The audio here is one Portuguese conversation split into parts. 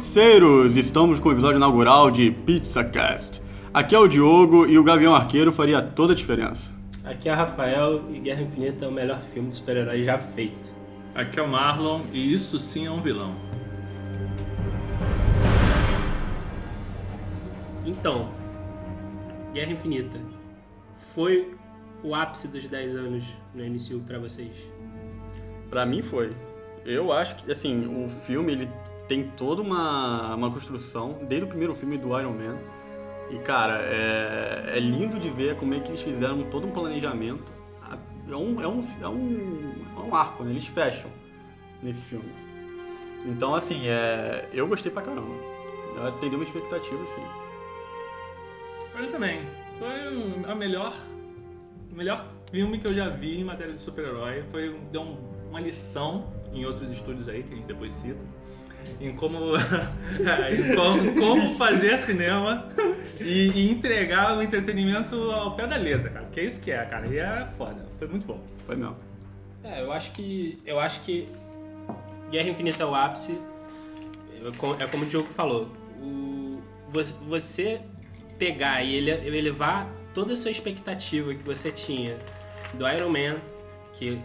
pizzeiros! Estamos com o episódio inaugural de PizzaCast. Aqui é o Diogo e o Gavião Arqueiro faria toda a diferença. Aqui é o Rafael e Guerra Infinita é o melhor filme de super-herói já feito. Aqui é o Marlon e isso sim é um vilão. Então, Guerra Infinita foi o ápice dos 10 anos no MCU pra vocês? Pra mim foi. Eu acho que, assim, o filme ele tem toda uma, uma construção, desde o primeiro filme do Iron Man. E, cara, é, é lindo de ver como é que eles fizeram todo um planejamento. É um, é um, é um, é um arco, né? Eles fecham nesse filme. Então, assim, é, eu gostei pra caramba. Eu atendeu uma expectativa, assim. Mim também. Foi a melhor, o melhor filme que eu já vi em matéria de super-herói. Foi deu um- uma lição em outros estúdios aí, que a gente depois cita. Em como, em como, como fazer cinema e, e entregar o entretenimento ao pé da letra, cara. Porque é isso que é, cara. E é foda. Foi muito bom. Foi mesmo. É, eu acho que. Eu acho que Guerra Infinita é o ápice. É É como o Diogo falou. O, vo- você pegar e ele, elevar toda a sua expectativa que você tinha do Iron Man, que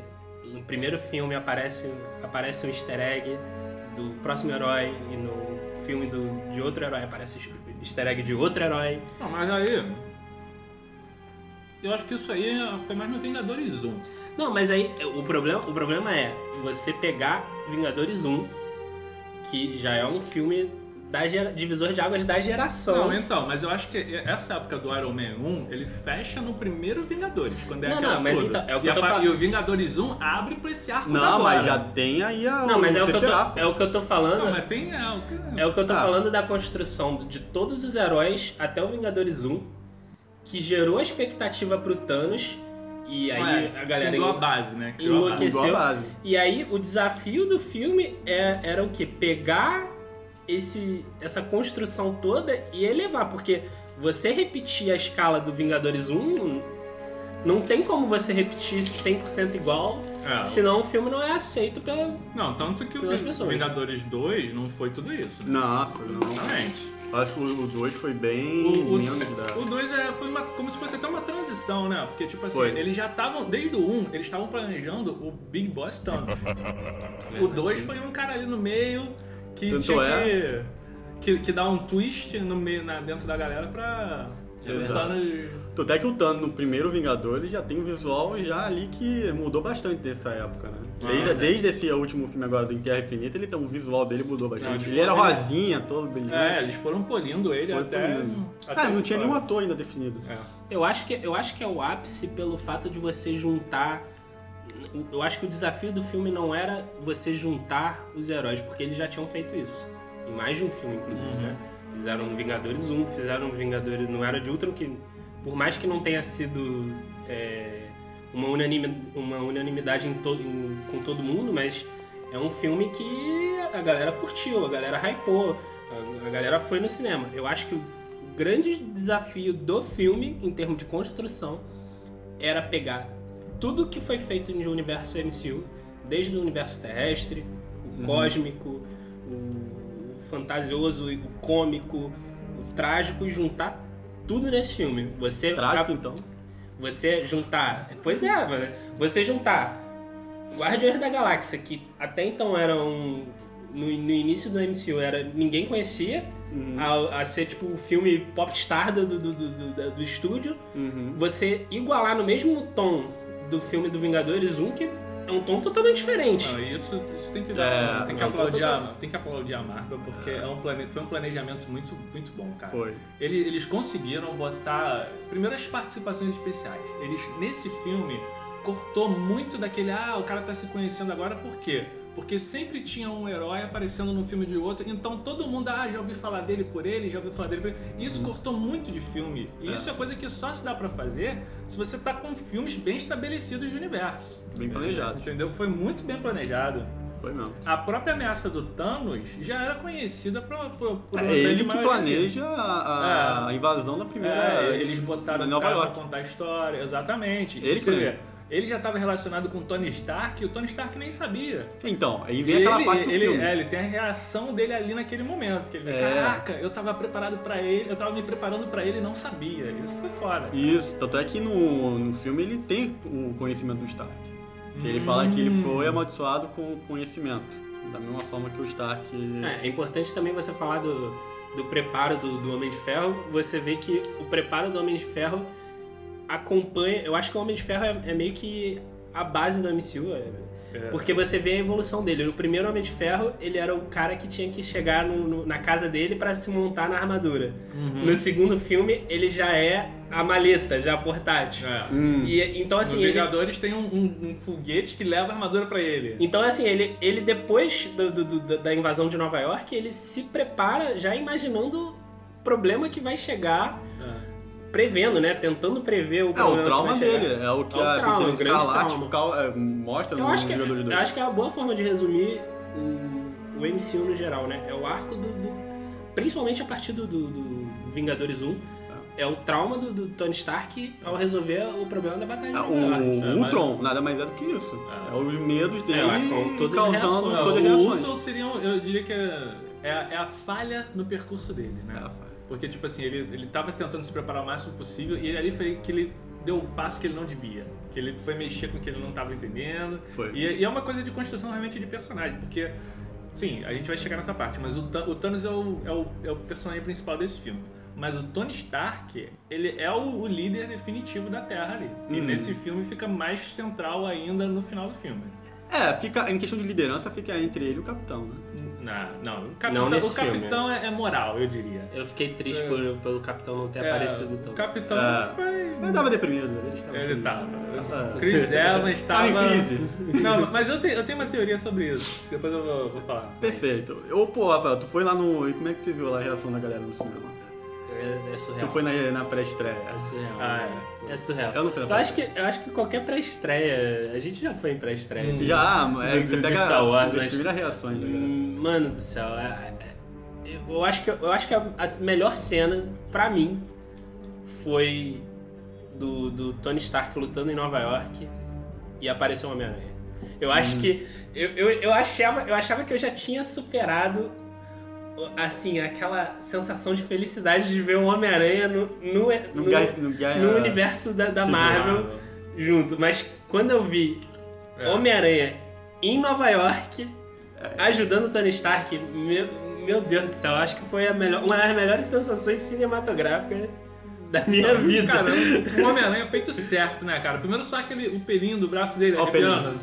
no primeiro filme aparece, aparece um easter egg do próximo herói e no filme do, de outro herói aparece easter egg de outro herói. Não, mas aí. Eu acho que isso aí foi mais no Vingadores 1. Não, mas aí o problema, o problema é você pegar Vingadores 1, que já é um filme da gera- divisor de águas da geração. Não, então, mas eu acho que essa época do Iron Man 1, ele fecha no primeiro Vingadores, quando é Não, aquela não, mas toda. então, é o que e, eu tô falando. e o Vingadores 1 abre pra esse arco Não, agora. mas já tem aí a, Não, mas é o, que eu tô, é o que eu tô falando. Não, mas tem é, o que- É o que eu tô Ah. falando da construção de todos os heróis até o Vingadores 1, que gerou a expectativa pro Thanos. E aí é, a galera fundou a base, né? Criou enlouqueceu. A base. E aí o desafio do filme é- era o quê? Pegar esse, essa construção toda e elevar, porque você repetir a escala do Vingadores 1 não tem como você repetir 100% igual, É, senão o filme não é aceito pela. Não, tanto que o pessoas. Vingadores 2 não foi tudo isso. né? Nossa, não. Exatamente. Eu Acho que o 2 foi bem O- o- menos da. O 2 é, foi uma, como se fosse até uma transição, né? Porque, tipo assim, Foi. eles já estavam, desde o 1, eles estavam planejando o Big Boss Thanos. o 2 foi um cara ali no meio que Tanto tinha é. que, que, que dar um twist no meio, na, dentro da galera pra. Exato. Tanto é que o Thanos no primeiro Vingador ele já tem um visual já ali que mudou bastante dessa época, né? Ah, Desde, né? desde esse último filme agora do Em Terra Infinita, ele tem, o visual dele mudou Não, bastante. tipo, ele era rosinha, todo brilhante. É, eles foram polindo ele Foi até. polindo. até Ah, não tinha nenhum ator ainda definido. É. Eu acho que, eu acho que é o ápice pelo fato de você juntar. Eu acho que o desafio do filme não era você juntar os heróis, porque eles já tinham feito isso. Em mais de um filme, inclusive, Uhum. né? Fizeram Vingadores 1, fizeram Vingadores no Era de Ultron, que por mais que não tenha sido é, uma, unanimi- uma unanimidade em todo, em- com todo mundo, mas é um filme que a galera curtiu, a galera hypou, a, a galera foi no cinema. Eu acho que o grande desafio do filme, em termos de construção, era pegar tudo que foi feito no universo MCU, desde o universo terrestre, o cósmico, o fantasioso, o cômico, o trágico e juntar tudo nesse filme. Você Trágico, então. você juntar. Pois é, mano. Você juntar Guardiões da Galáxia, que até então eram. No, no início do MCU era. ninguém conhecia, Uhum. a, a ser tipo o filme popstar do, do, do, do, do- do estúdio. Uhum. Você igualar no mesmo tom do filme do Vingadores 1, que é um tom totalmente diferente. Não, isso, isso tem que dar. É, tem, que não, aplaudir tô- tô- a, tem que aplaudir a Marvel, porque é um plane, foi um planejamento muito, muito bom, cara. Foi. Ele- Eles conseguiram botar. Primeiro as participações especiais. Eles, nesse filme, cortou muito daquele. Ah, o cara tá se conhecendo agora, por quê? Porque sempre tinha um herói aparecendo no filme de outro, então todo mundo, ah, já ouvi falar dele por ele, já ouvi falar dele por ele. Isso cortou muito de filme. E É. isso é coisa que só se dá pra fazer se você tá com filmes bem estabelecidos de universo. Bem planejado. Entendeu? Foi muito bem planejado. Foi mesmo. A própria ameaça do Thanos já era conhecida por, por, por É ele que planeja a, a invasão da primeira. É, eles botaram o Nova cara York. pra contar a história, exatamente. Ele Você que vê, ele já estava relacionado com o Tony Stark e o Tony Stark nem sabia. Então, aí vem E aquela ele, parte do ele, filme. É, ele tem a reação dele ali naquele momento. Que ele vê, É. caraca, eu tava preparado pra ele, eu tava me preparando pra ele e não sabia. Isso foi foda. Isso, tanto é que no, no filme ele tem o conhecimento do Stark. Que ele fala que ele Hum. foi amaldiçoado com conhecimento. Da mesma forma que o Stark. É, é importante também você falar do, do preparo do, do Homem de Ferro. Você vê que o preparo do Homem de Ferro acompanha. Eu acho que o Homem de Ferro é, é meio que a base do MCU. é- É. Porque você vê a evolução dele. No primeiro Homem de Ferro, ele era o cara que tinha que chegar no- no- na casa dele pra se montar na armadura. Uhum. No segundo filme, ele já é a maleta, já portátil. É. Hum, E, então, assim, ele, Vingadores tem um, um- um foguete que leva a armadura pra ele. Então, assim, ele, ele depois do- do- do- da invasão de Nova York, ele se prepara já imaginando o problema que vai chegar, É. prevendo, né? Tentando prever o é o trauma dele. É o que É o a trauma, Feiticeira o Escarlate é, mostra Eu no acho, que, Vingadores eu 2. acho que é uma boa forma de resumir o, o MCU no geral, né? É o arco do. do- principalmente a partir do, do- do Vingadores 1. É o trauma do, do Tony Stark ao resolver o problema da batalha É, York. o É, mas- Ultron nada mais é do que isso. É. É, os medos dele É, são todas causando reações. Todas as o reações. Ultron seria, eu diria que é, é a, é a falha no percurso dele, né? É, Rafael. Porque, tipo assim, ele, ele tava tentando se preparar o máximo possível e ali foi que ele deu um passo que ele não devia. Que ele foi mexer com o que ele não tava entendendo. Foi. E, e é uma coisa de construção realmente de personagem, porque, sim, a gente vai chegar nessa parte, mas o, o Thanos é o, é, o, é o personagem principal desse filme. Mas o Tony Stark, ele é o, o líder definitivo da Terra ali. E Uhum. nesse filme fica mais central ainda no final do filme. É, fica, em questão de liderança, fica entre ele e o capitão, né? Não, não. O capitão, nesse o capitão né? é, é moral, eu diria. Eu fiquei triste É. por, pelo Capitão não ter É, aparecido O tão. capitão É. foi. Ele tava deprimido, ele estava Ele triste. tava. Tava- Chris Evans Tava estava. em crise. Não, mas eu tenho, eu tenho uma teoria sobre isso. Depois eu vou, vou falar. Perfeito. Ô, pô, Rafael, tu foi lá no... E como é que você viu lá a reação da galera no cinema? É, é surreal. Tu foi na, na pré-estreia. É surreal. Ah, É surreal. Eu não fui na Eu acho, que, eu acho que qualquer pré-estreia. A gente já foi em pré-estreia. Hum. Já, é, você pega Star Wars, as mas- primeiras reações da galera. Hum, Mano do céu. é- é- eu acho que, eu acho que a, melhor cena, pra mim, foi do, do Tony Stark lutando em Nova York e apareceu o Homem-Aranha. Eu acho que. Eu, eu, eu, achava, eu achava que eu já tinha superado. Assim, aquela sensação de felicidade de ver o Homem-Aranha no, no, No, no- no, no universo da, da Marvel junto. Mas quando eu vi É. Homem-Aranha em Nova York ajudando o Tony Stark, meu, meu Deus do céu, acho que foi a melhor, uma das melhores sensações cinematográficas da minha vida. Cara, o Homem-Aranha é feito certo, né, cara? Primeiro só aquele o pelinho do braço dele Ó, o arrepiando.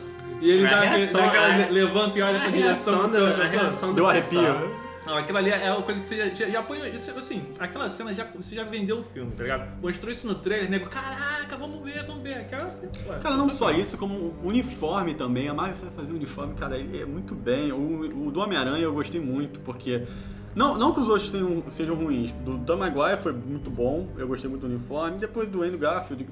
E ele dá, reação, dá aquela a- levanta e olha a pra reação, direção. do, a reação do Deu arrepio. Não, aquilo ali é uma coisa que você já, já, já põe. Isso, assim, aquela cena já, você já vendeu o filme, tá ligado? Mostrou isso no trailer, nego, caraca, vamos ver, vamos ver. Aquela cena, pô, Cara, não só isso, como o uniforme também. A Marvel sabe fazer uniforme, cara, ele é muito bem. O, o do Homem-Aranha eu gostei muito, porque. Não, não que os outros tenham- sejam ruins. Do Tom Maguire foi muito bom, eu gostei muito do uniforme. Depois do Andrew Garfield,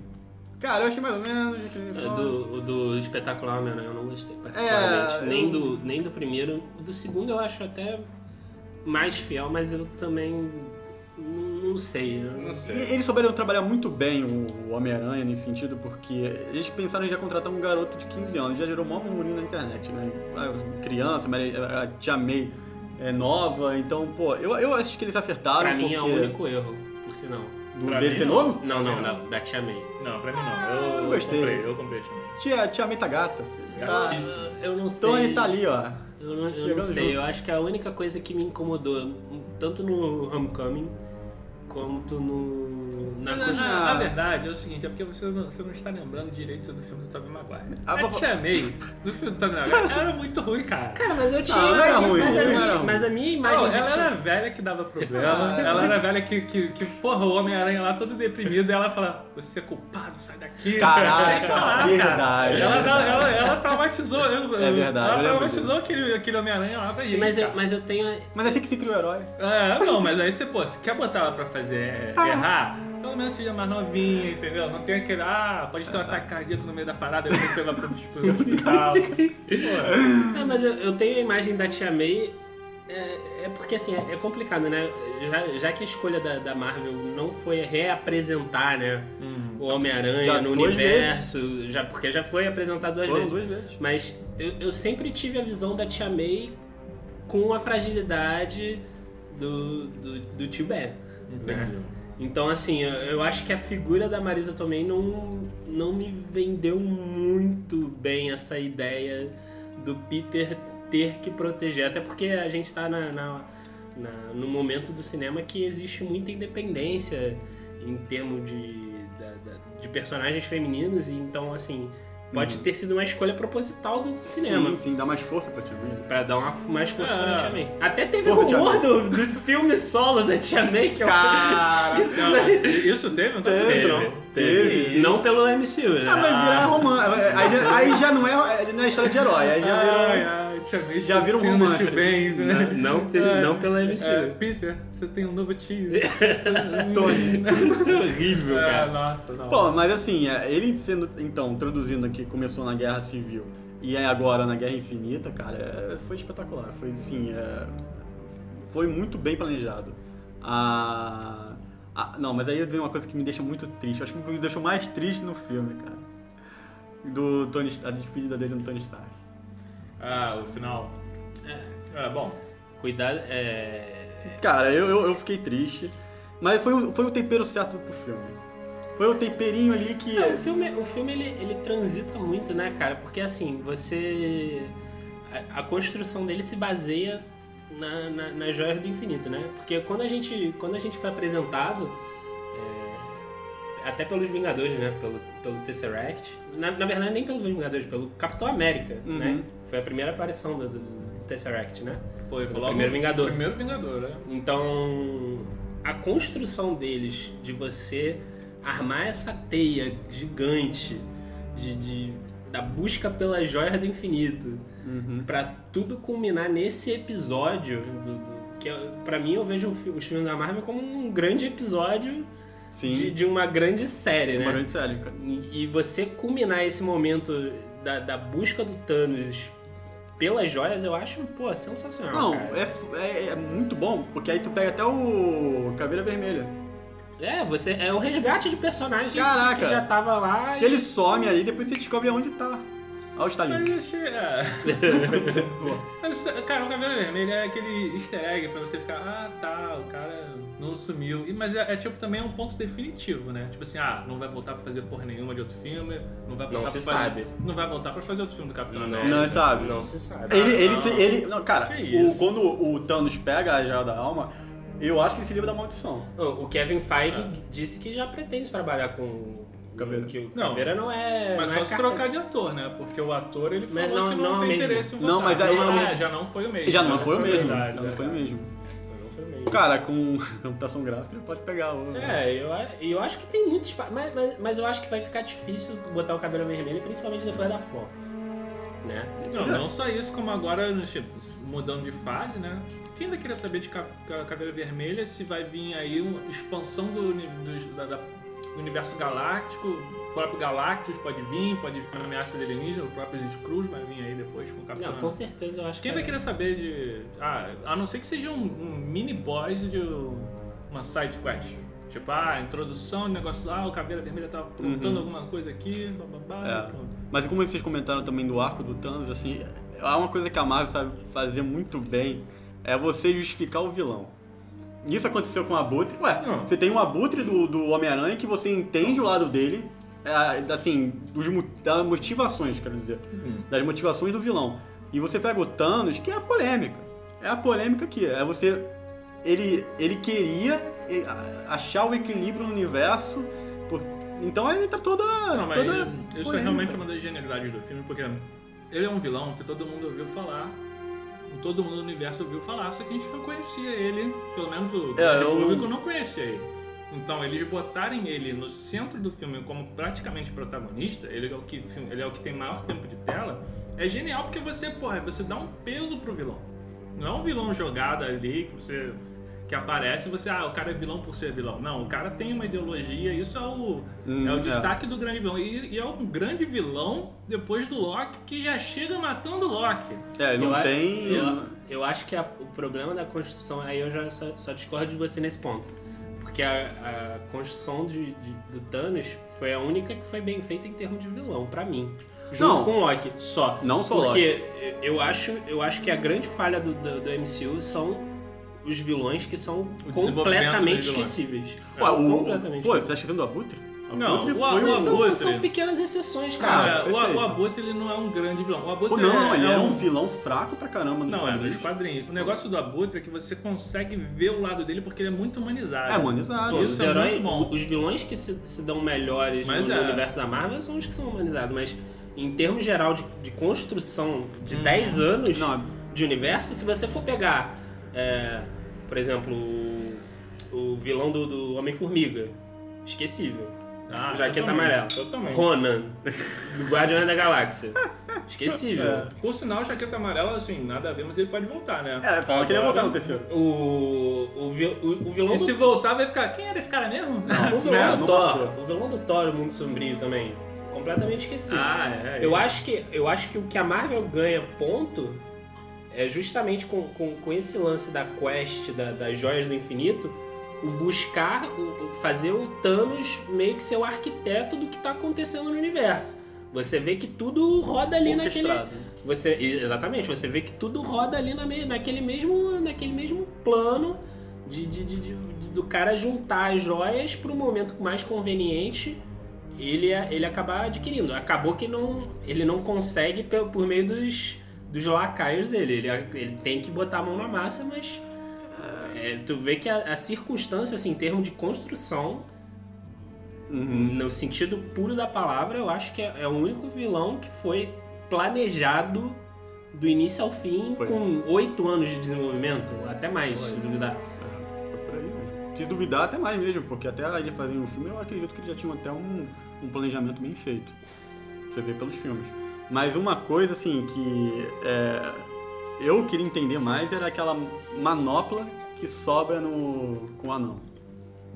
cara, eu achei mais ou menos É. Do, o do espetacular Homem-Aranha eu não gostei particularmente. É, nem, eu- do, nem do primeiro. O do segundo eu acho até mais fiel, mas eu também não, sei. eu- Não E sei. eles souberam trabalhar muito bem o Homem-Aranha nesse sentido, porque eles pensaram em já contratar um garoto de 15 anos, já gerou maior murmurinho na internet, né? A Criança, a Tia May é nova, então, pô, eu, eu acho que eles acertaram Pra porque... mim é o único erro, por sinal. Do Pra dele mim, ser não. novo? Não, não, da, da Tia May. Não, pra mim não. Eu, Eu gostei. comprei, eu comprei também. Tia, tia May tá gata, filho. Tá... Gatíssimo. Eu não sei. Tony tá ali, ó. Eu não, eu não sei, junto. eu acho que a única coisa que me incomodou, tanto no Homecoming, quanto no. Na continu- na, na verdade, é o seguinte, é porque você não, você não está lembrando direito do filme do Tobey Maguire. Ah, a vovó- Tia May, do filme do Tobey Maguire, era muito ruim, cara. Cara, mas eu tinha Não, não era imagem, ruim, mas, a minha, era ruim. mas a minha imagem Não, ela tia- era velha que dava problema, Ah, ela era velha que, que, que porra, o Homem-Aranha lá todo deprimido, e ela fala, você é culpado, sai daqui. Caraca, Sei lá, cara. verdade. Ela, ela, ela, ela traumatizou, eu- É verdade, ela traumatizou aquele, aquele Homem-Aranha lá pra gente, Mas eu, cara. mas eu tenho. Mas é assim que se cria o herói. É, não, mas aí você, pô, se quer botar ela pra fazer é, errar, pelo menos seja mais novinha, entendeu? Não tem aquele, ah, pode ter um ataque cardíaco no meio da parada, eu vou pegar pro pro hospital. É, mas eu, eu tenho a imagem da Tia May. É, é porque assim, é, é complicado, né? Já, já que a escolha da, da Marvel não foi reapresentar, né? o Homem-Aranha no universo, já, porque já foi apresentado duas Foram vezes. duas vezes. Mas eu, eu sempre tive a visão da Tia May com a fragilidade do, do, do tio Ben. Né? Então, assim, eu, acho que a figura da Marisa Tomei não, não me vendeu muito bem essa ideia do Peter ter que proteger. Até porque a gente tá na, na, na- no momento do cinema que existe muita independência em termos de, de personagens femininos. E então, assim, pode ter sido uma escolha proposital do cinema. Sim, sim, dá mais força pra Tia May. né? Pra dar uma, mais força Ah. pra Tia May. Até teve Força, Tia rumor do, do filme solo da Tia May, que eu Cara, Isso daí- isso teve? Não tá Teve. não. Teve, Teve. teve. Não pelo MCU, né? Ah, vai virar romance. Aí já, aí já não, é, não é história de herói, aí já Ai, virou. ai, Já vira um romance. Não, né? não, pe- É. não pela MCU. É, Peter, você tem um novo tio. Tony. Isso é horrível, É, cara. nossa, não. Pô, mas assim, ele sendo, então, introduzindo aqui, começou na Guerra Civil e aí agora na Guerra Infinita, cara, foi espetacular. Foi assim, é, foi muito bem planejado. A, a- não, mas aí vem uma coisa que me deixa muito triste. Eu acho que me deixou mais triste no filme, cara. Do Tony, a despedida dele no Tony Stark. Ah, o final. É, É, bom. cuidado, é... Cara, eu, eu, eu fiquei triste. Mas foi, o- foi o tempero certo pro filme. Foi o temperinho ali que. Não, o filme, o filme ele, ele transita muito, né, cara? Porque assim, você. A, a construção dele se baseia na, na, nas joias do infinito, né? Porque quando a gente, quando a gente foi apresentado, é, até pelos Vingadores, né? Pelo, pelo Tesseract, na, na verdade nem pelos Vingadores, pelo Capitão América, Uhum. né? Foi a primeira aparição do, do, do Tesseract, né? Foi, foi O logo primeiro Vingador. Primeiro Vingador, né? Então, a construção deles de você armar essa teia gigante de, de- da busca pelas joias do infinito Uhum. pra tudo culminar nesse episódio do, do- que é- pra mim eu vejo os filmes da Marvel como um grande episódio Sim. de, de uma grande série, né? Uma grande série, cara. E e você culminar esse momento da, da busca do Thanos pelas joias, eu acho, pô, sensacional. Não, é, é, é muito bom, porque aí tu pega até o Caveira Vermelha. É, você é o resgate de personagem Caraca. que já tava lá. Que ele some ali, depois você descobre onde tá. Olha o Stalin. Mas achei. É. Mas, cara, o cabelo vermelho é aquele easter egg pra você ficar, ah tá, o cara não sumiu. E, mas é, é, tipo também é um ponto definitivo, né? Tipo assim, ah, não vai voltar pra fazer porra nenhuma de outro filme, não vai voltar Não pra se fazer, sabe. Não vai voltar pra fazer outro filme do Capitão Não, América. Não se sabe. Não se sabe. Ele, ele, não. se- ele, não, cara, o- quando o Thanos pega a joia da alma, eu acho que ele se livra da maldição. O Kevin Feige Ah. disse que já pretende trabalhar com Caveira. Que o Não. Caveira não é. Mas não só é se carta- trocar de ator, né? Porque o ator ele Mas falou não- que não, não é tem mesmo. interesse em. Não, mas aí- não, ah, já não foi o mesmo. Já não foi o mesmo. Já não foi o mesmo. Não foi mesmo. Cara, com computação gráfica ele pode pegar o. É, eu, eu acho que tem muito espaço. Mas, mas, mas eu acho que vai ficar difícil botar o cabelo vermelho, principalmente depois da Fox. Né? Não, não só isso, como agora, tipo, mudando de fase, né? Quem vai querer saber de Ca- Ca- Caveira Vermelha se vai vir aí uma expansão do, do- da- da- universo galáctico, o próprio Galactus pode vir, pode vir uma ameaça de alienígena, o próprio Skrulls vai vir aí depois com o Capitão. Não, com certeza eu acho Quem que. vai querer saber de. Ah, a não ser que seja um, um mini boss de uma side quest. Tipo, ah, introdução, negócio lá, o Caveira Vermelha tá aprontando Uhum. alguma coisa aqui, bababá, É. Mas como vocês comentaram também do arco do Thanos, assim, há uma coisa que a Marvel sabe fazer muito bem, é você justificar o vilão. Isso aconteceu com o Abutre. Ué, Não. você tem um Abutre do, do Homem-Aranha que você entende o lado dele, é, assim, dos, das motivações, quero dizer. Uhum. Das motivações do vilão. E você pega o Thanos, que é a polêmica. É a polêmica aqui. É você. Ele, ele queria achar o equilíbrio no universo. por- então aí entra toda. Não, mas toda isso é polêmica. realmente uma das genialidades do filme, porque ele é um vilão que todo mundo ouviu falar, todo mundo no universo ouviu falar, só que a gente não conhecia ele, pelo menos o É, eu público não conhecia ele. Então, eles botarem ele no centro do filme como praticamente protagonista, ele é o que, ele é o que tem maior tempo de tela, é genial porque você, porra, você dá um peso pro vilão. Não é um vilão jogado ali que você que aparece e você, ah, o cara é vilão por ser vilão. Não, o cara tem uma ideologia, isso é o, Hum, é o é. destaque do grande vilão. E, e é um grande vilão depois do Loki que já chega matando o Loki. É, não Eu tem. Eu, eu acho que a- o problema da construção, aí eu já só, só discordo de você nesse ponto. Porque a, a construção de, de- do Thanos foi a única que foi bem feita em termos de vilão, pra mim. Junto Não. com o Loki, só. Não só Porque eu acho, eu acho que a grande falha do, do, do MCU são os vilões que são completamente esquecíveis. Ué, São o, completamente pô, você tá esquecendo do Abutre? Não, Abutre o- foi o Mas são, Abutre. são pequenas exceções, Cara, cara. Cara, o, o Abutre ele não é um grande vilão. O Abutre Pô, não, não, é, ele é era um vilão fraco pra caramba nos Não, é quadrinhos. nos quadrinhos. O negócio do Abutre é que você consegue ver o lado dele porque ele é muito humanizado. É, humanizado. Pô, Isso os é heróis, muito bom. os vilões que se, se dão melhores Mas no, é. universo da Marvel são os que são humanizados, mas em termos geral de, de construção de Uhum. 10 anos Não, de universo, se você for pegar, é, por exemplo, o, o vilão do, do Homem-Formiga, esquecível. Ah, Jaqueta amarela. Totalmente. Ronan, do Guardiões da Galáxia. Esquecível. É. Por sinal, Jaqueta Amarela, assim, nada a ver, mas ele pode voltar, né? É, fala que ele ia voltar no terceiro. O, o, o, o vilão E do se voltar, vai ficar, quem era esse cara mesmo? O vilão do não Thor, mostrou. o vilão do Thor, o Mundo Sombrio também, completamente esquecido. Ah, é. eu, acho que, eu acho que o que a Marvel ganha ponto é justamente com, com, com esse lance da quest, da- das joias do infinito, o buscar, o, fazer o Thanos meio que ser o arquiteto do que tá acontecendo no universo. Você vê que tudo roda ali naquele, você, exatamente, você vê que tudo roda ali na naquele, mesmo, naquele mesmo plano de, de- de- de- do cara juntar as joias para o momento mais conveniente ele, ele acabar adquirindo. Acabou que não, ele não consegue pe- por meio dos, dos lacaios dele. Ele, ele tem que botar a mão na massa, mas é, tu vê que a, a circunstância, assim, em termos de construção, Uhum. no sentido puro da palavra, eu acho que é, é o único vilão que foi planejado do início ao fim Foi. com oito anos de desenvolvimento, até mais, se duvidar. É, Foi por aí mesmo. Se duvidar, até mais mesmo, porque até ele fazer um filme, eu acredito que eles já tinham até um, um planejamento bem feito. Você vê pelos filmes. Mas uma coisa, assim, que é, eu queria entender mais era aquela manopla que sobra no, com o anão.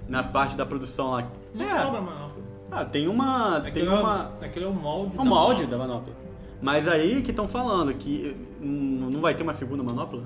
Na parte da produção lá. Não É, sobra, mano. ah, tem uma... Tem Aquele, uma... é, aquele é o molde. É um molde da manopla. Mas aí que estão falando que hum, não vai ter uma segunda manopla?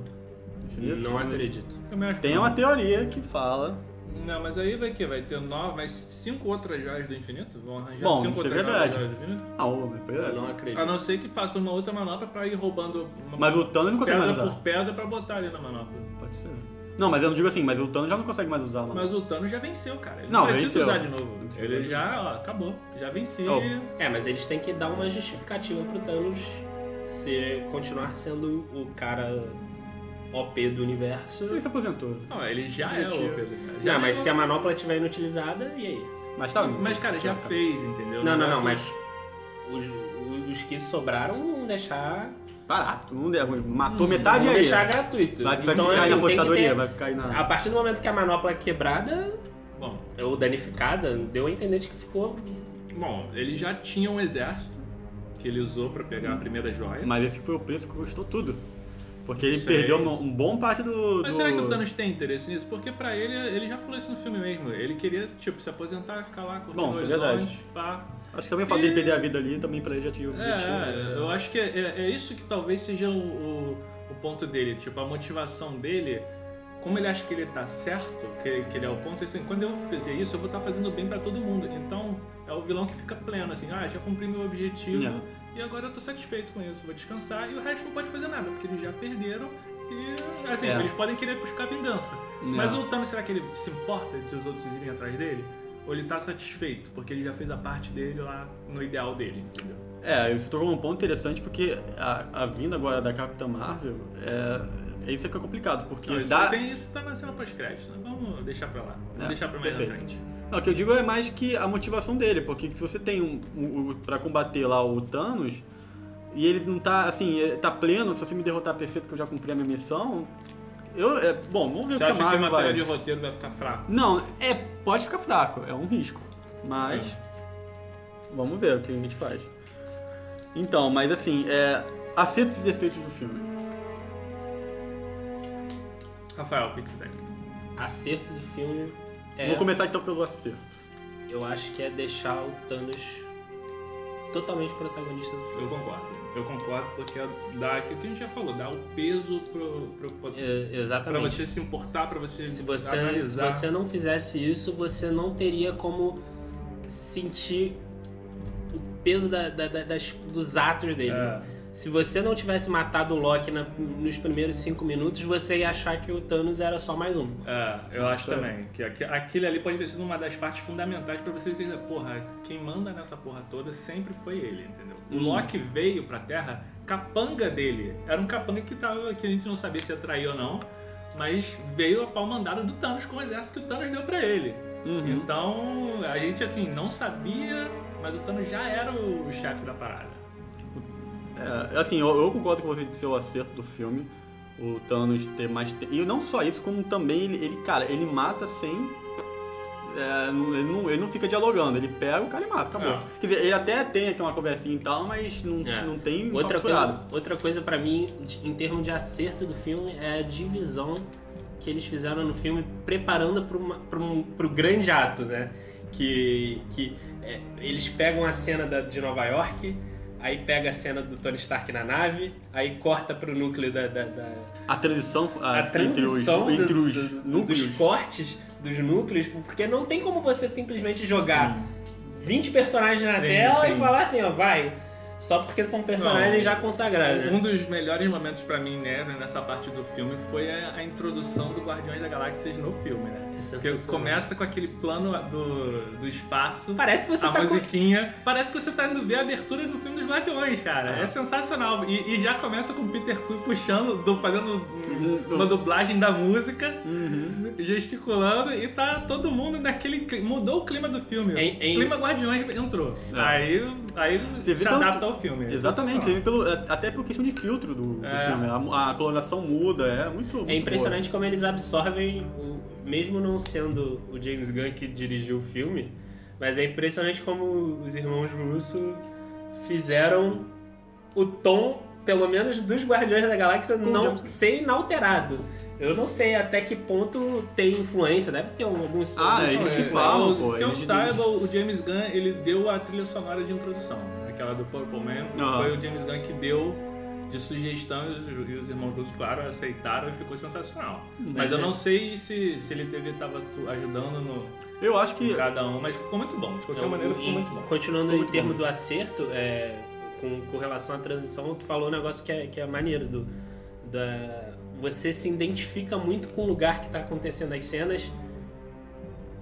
Infinito? Não acredito. Tem uma teoria que fala. Não, mas aí vai o quê? Vai ter nove, mais cinco outras joias do infinito? Vão arranjar Bom, cinco isso é outras verdade. joias do infinito? Ah, pois é. Eu não acredito. A não ser que faça uma outra manopla pra ir roubando uma Mas o Thanos não consegue pedra mais usar. por pedra pra botar ali na manopla. Pode ser. Não, mas eu não digo assim, mas o Thanos já não consegue mais usar manopla. Mas o Thanos já venceu, cara. Ele Não, não, precisa venceu. usar de novo. Não precisa Ele usar. já, ó, acabou. Já venceu. Oh. É, mas eles têm que dar uma justificativa pro Thanos ser, continuar sendo o cara OP do universo. Ele se aposentou. Não, ele já é o Retiro. Pedro, cara. Já, Já mas nem- se a manopla estiver inutilizada, e aí? Mas tá. Mas, cara, já tá. fez, entendeu? Não, não, não, mas os, os que sobraram vão deixar. Barato. Não deu, matou Hum, metade vão aí. deixar gratuito. Vai, vai então, ficar aí assim, na tem que apostadoria, ter- vai ficar aí na. A partir do momento que a manopla é quebrada Bom, ou danificada, deu a entender de que ficou. bom, ele já tinha um exército que ele usou pra pegar a primeira joia. Mas esse foi o preço que custou tudo. Porque ele Sei. perdeu um, um bom parte do. Mas do- será que o Thanos tem interesse nisso? Porque pra ele, ele já falou isso no filme mesmo. Ele queria, tipo, se aposentar, ficar lá curtindo Bom, isso é verdade. pá. Acho que também o fato dele perder a vida ali também pra ele já tinha o objetivo. É, eu acho que é, é- é isso que talvez seja o, o, o ponto dele. Tipo, a motivação dele, como ele acha que ele tá certo, que, que ele é o ponto, assim, quando eu fizer isso, eu vou estar fazendo bem pra todo mundo. Então, é o vilão que fica pleno, assim, ah, já cumpri meu objetivo É. e agora eu tô satisfeito com isso, vou descansar. E o resto não pode fazer nada, porque eles já perderam e, assim, É. eles podem querer buscar vingança. Mas o Thanos, será que ele se importa de os outros irem atrás dele? Ou ele tá satisfeito, porque ele já fez a parte dele lá no ideal dele, entendeu? É, isso tocou um ponto interessante porque a, a vinda agora da Capitã Marvel é, é isso que é complicado, porque Não, isso, dá. tem, isso tá na cena pós-crédito, né? Vamos deixar pra lá. Vamos É, deixar pra mais perfeito. na frente. Não, o que eu digo é mais que a motivação dele, porque se você tem um, um, um para combater lá o Thanos e ele não tá assim, é- tá pleno, se você me derrotar perfeito que eu já cumpri a minha missão, eu é, bom, vamos ver o Você que a acha que a Marvel matéria vai. de roteiro vai ficar fraca? Não, é pode ficar fraco, é um risco, mas vamos ver o que a gente faz. Então, mas assim, é acertos e efeitos do filme. Rafael, o que que você tem? Acerto do filme é. Vou começar então pelo acerto. Eu acho que é deixar o Thanos totalmente protagonista do filme. Eu concordo. Eu concordo, porque dá aquilo que a gente já falou, dá o peso pro, pro, pro É, pra exatamente. você se importar, pra você, Se você, se analisar. você não fizesse isso, você não teria como sentir o peso da- da- da- das- dos atos dele. É. Se você não tivesse matado o Loki na- nos primeiros cinco minutos, você ia achar que o Thanos era só mais um. É, eu acho também. Que aqu- aquilo ali pode ter sido uma das partes fundamentais pra você dizer, porra, quem manda nessa porra toda sempre foi ele, entendeu? O Uhum. Loki veio pra Terra, capanga dele. Era um capanga que, tava, que a gente não sabia se ia trair ou não, mas veio a pau mandada do Thanos com o exército que o Thanos deu pra ele. Uhum. Então, a gente assim, não sabia, mas o Thanos já era o chefe da parada. É, assim, eu, eu concordo com você de ser o acerto do filme. O Thanos ter mais. te- E não só isso, como também ele, ele cara, ele mata sem. é, ele, não, ele não fica dialogando, ele pega o cara e mata, acabou. É. Quer dizer, ele até tem aqui uma conversinha e tal, mas não, É. não tem Outra coisa, outra coisa para mim, em termos de acerto do filme, é a divisão que eles fizeram no filme, preparando para um, pro grande ato, né? Que, que é, eles pegam a cena da- de Nova York, aí pega a cena do Tony Stark na nave, aí corta pro núcleo da- da- da, A transição, a a, transição entre os, do- entre os núcleos. dos cortes dos núcleos, porque não tem como você simplesmente jogar 20 personagens na Sim, tela sim. e falar assim, ó, vai. Só porque são personagens Não. já consagrados. né? Um dos melhores momentos pra mim, né, nessa parte do filme foi a, a introdução do Guardiões da Galáxia no filme, né? É Que sensacional. começa com aquele plano do, do espaço, Parece que você a tá com... musiquinha. Parece que você tá indo ver a abertura do filme dos Guardiões, cara. Ah. É sensacional. E, e já começa com o Peter Quill puxando, do- fazendo Uhum. uma dublagem da música, Uhum. gesticulando, e tá todo mundo naquele. Mudou o clima do filme. Em- em- O clima Guardiões entrou. É. Aí, aí Você se adapta ao filme. É Exatamente, você vê pelo, até por questão de filtro do, do É. filme. A, a coloração muda, é muito. muito É impressionante como eles absorvem, o- mesmo não sendo o James Gunn que dirigiu o filme, mas é impressionante como os irmãos Russo fizeram o tom, pelo menos dos Guardiões da Galáxia, Com não ser inalterado. Eu não sei até que ponto tem influência, deve ter alguns. Ah, alguns eles se falam, pô. Que eu saiba, o James Gunn, ele deu a trilha sonora de introdução. Aquela do Purple Man. Aham. Foi o James Gunn que deu de sugestão e os, e os irmãos Russo, claro, aceitaram e ficou sensacional. Mas, Mas eu é- não sei se, se ele teve, tava ajudando no, Eu acho que. cada um, mas ficou muito bom. De qualquer Eu- maneira, ficou muito bom. Continuando Ficou em termos do acerto, é, com, com relação à transição, tu falou um negócio que é, que é maneiro. Do, da, você se identifica muito com o lugar que está acontecendo as cenas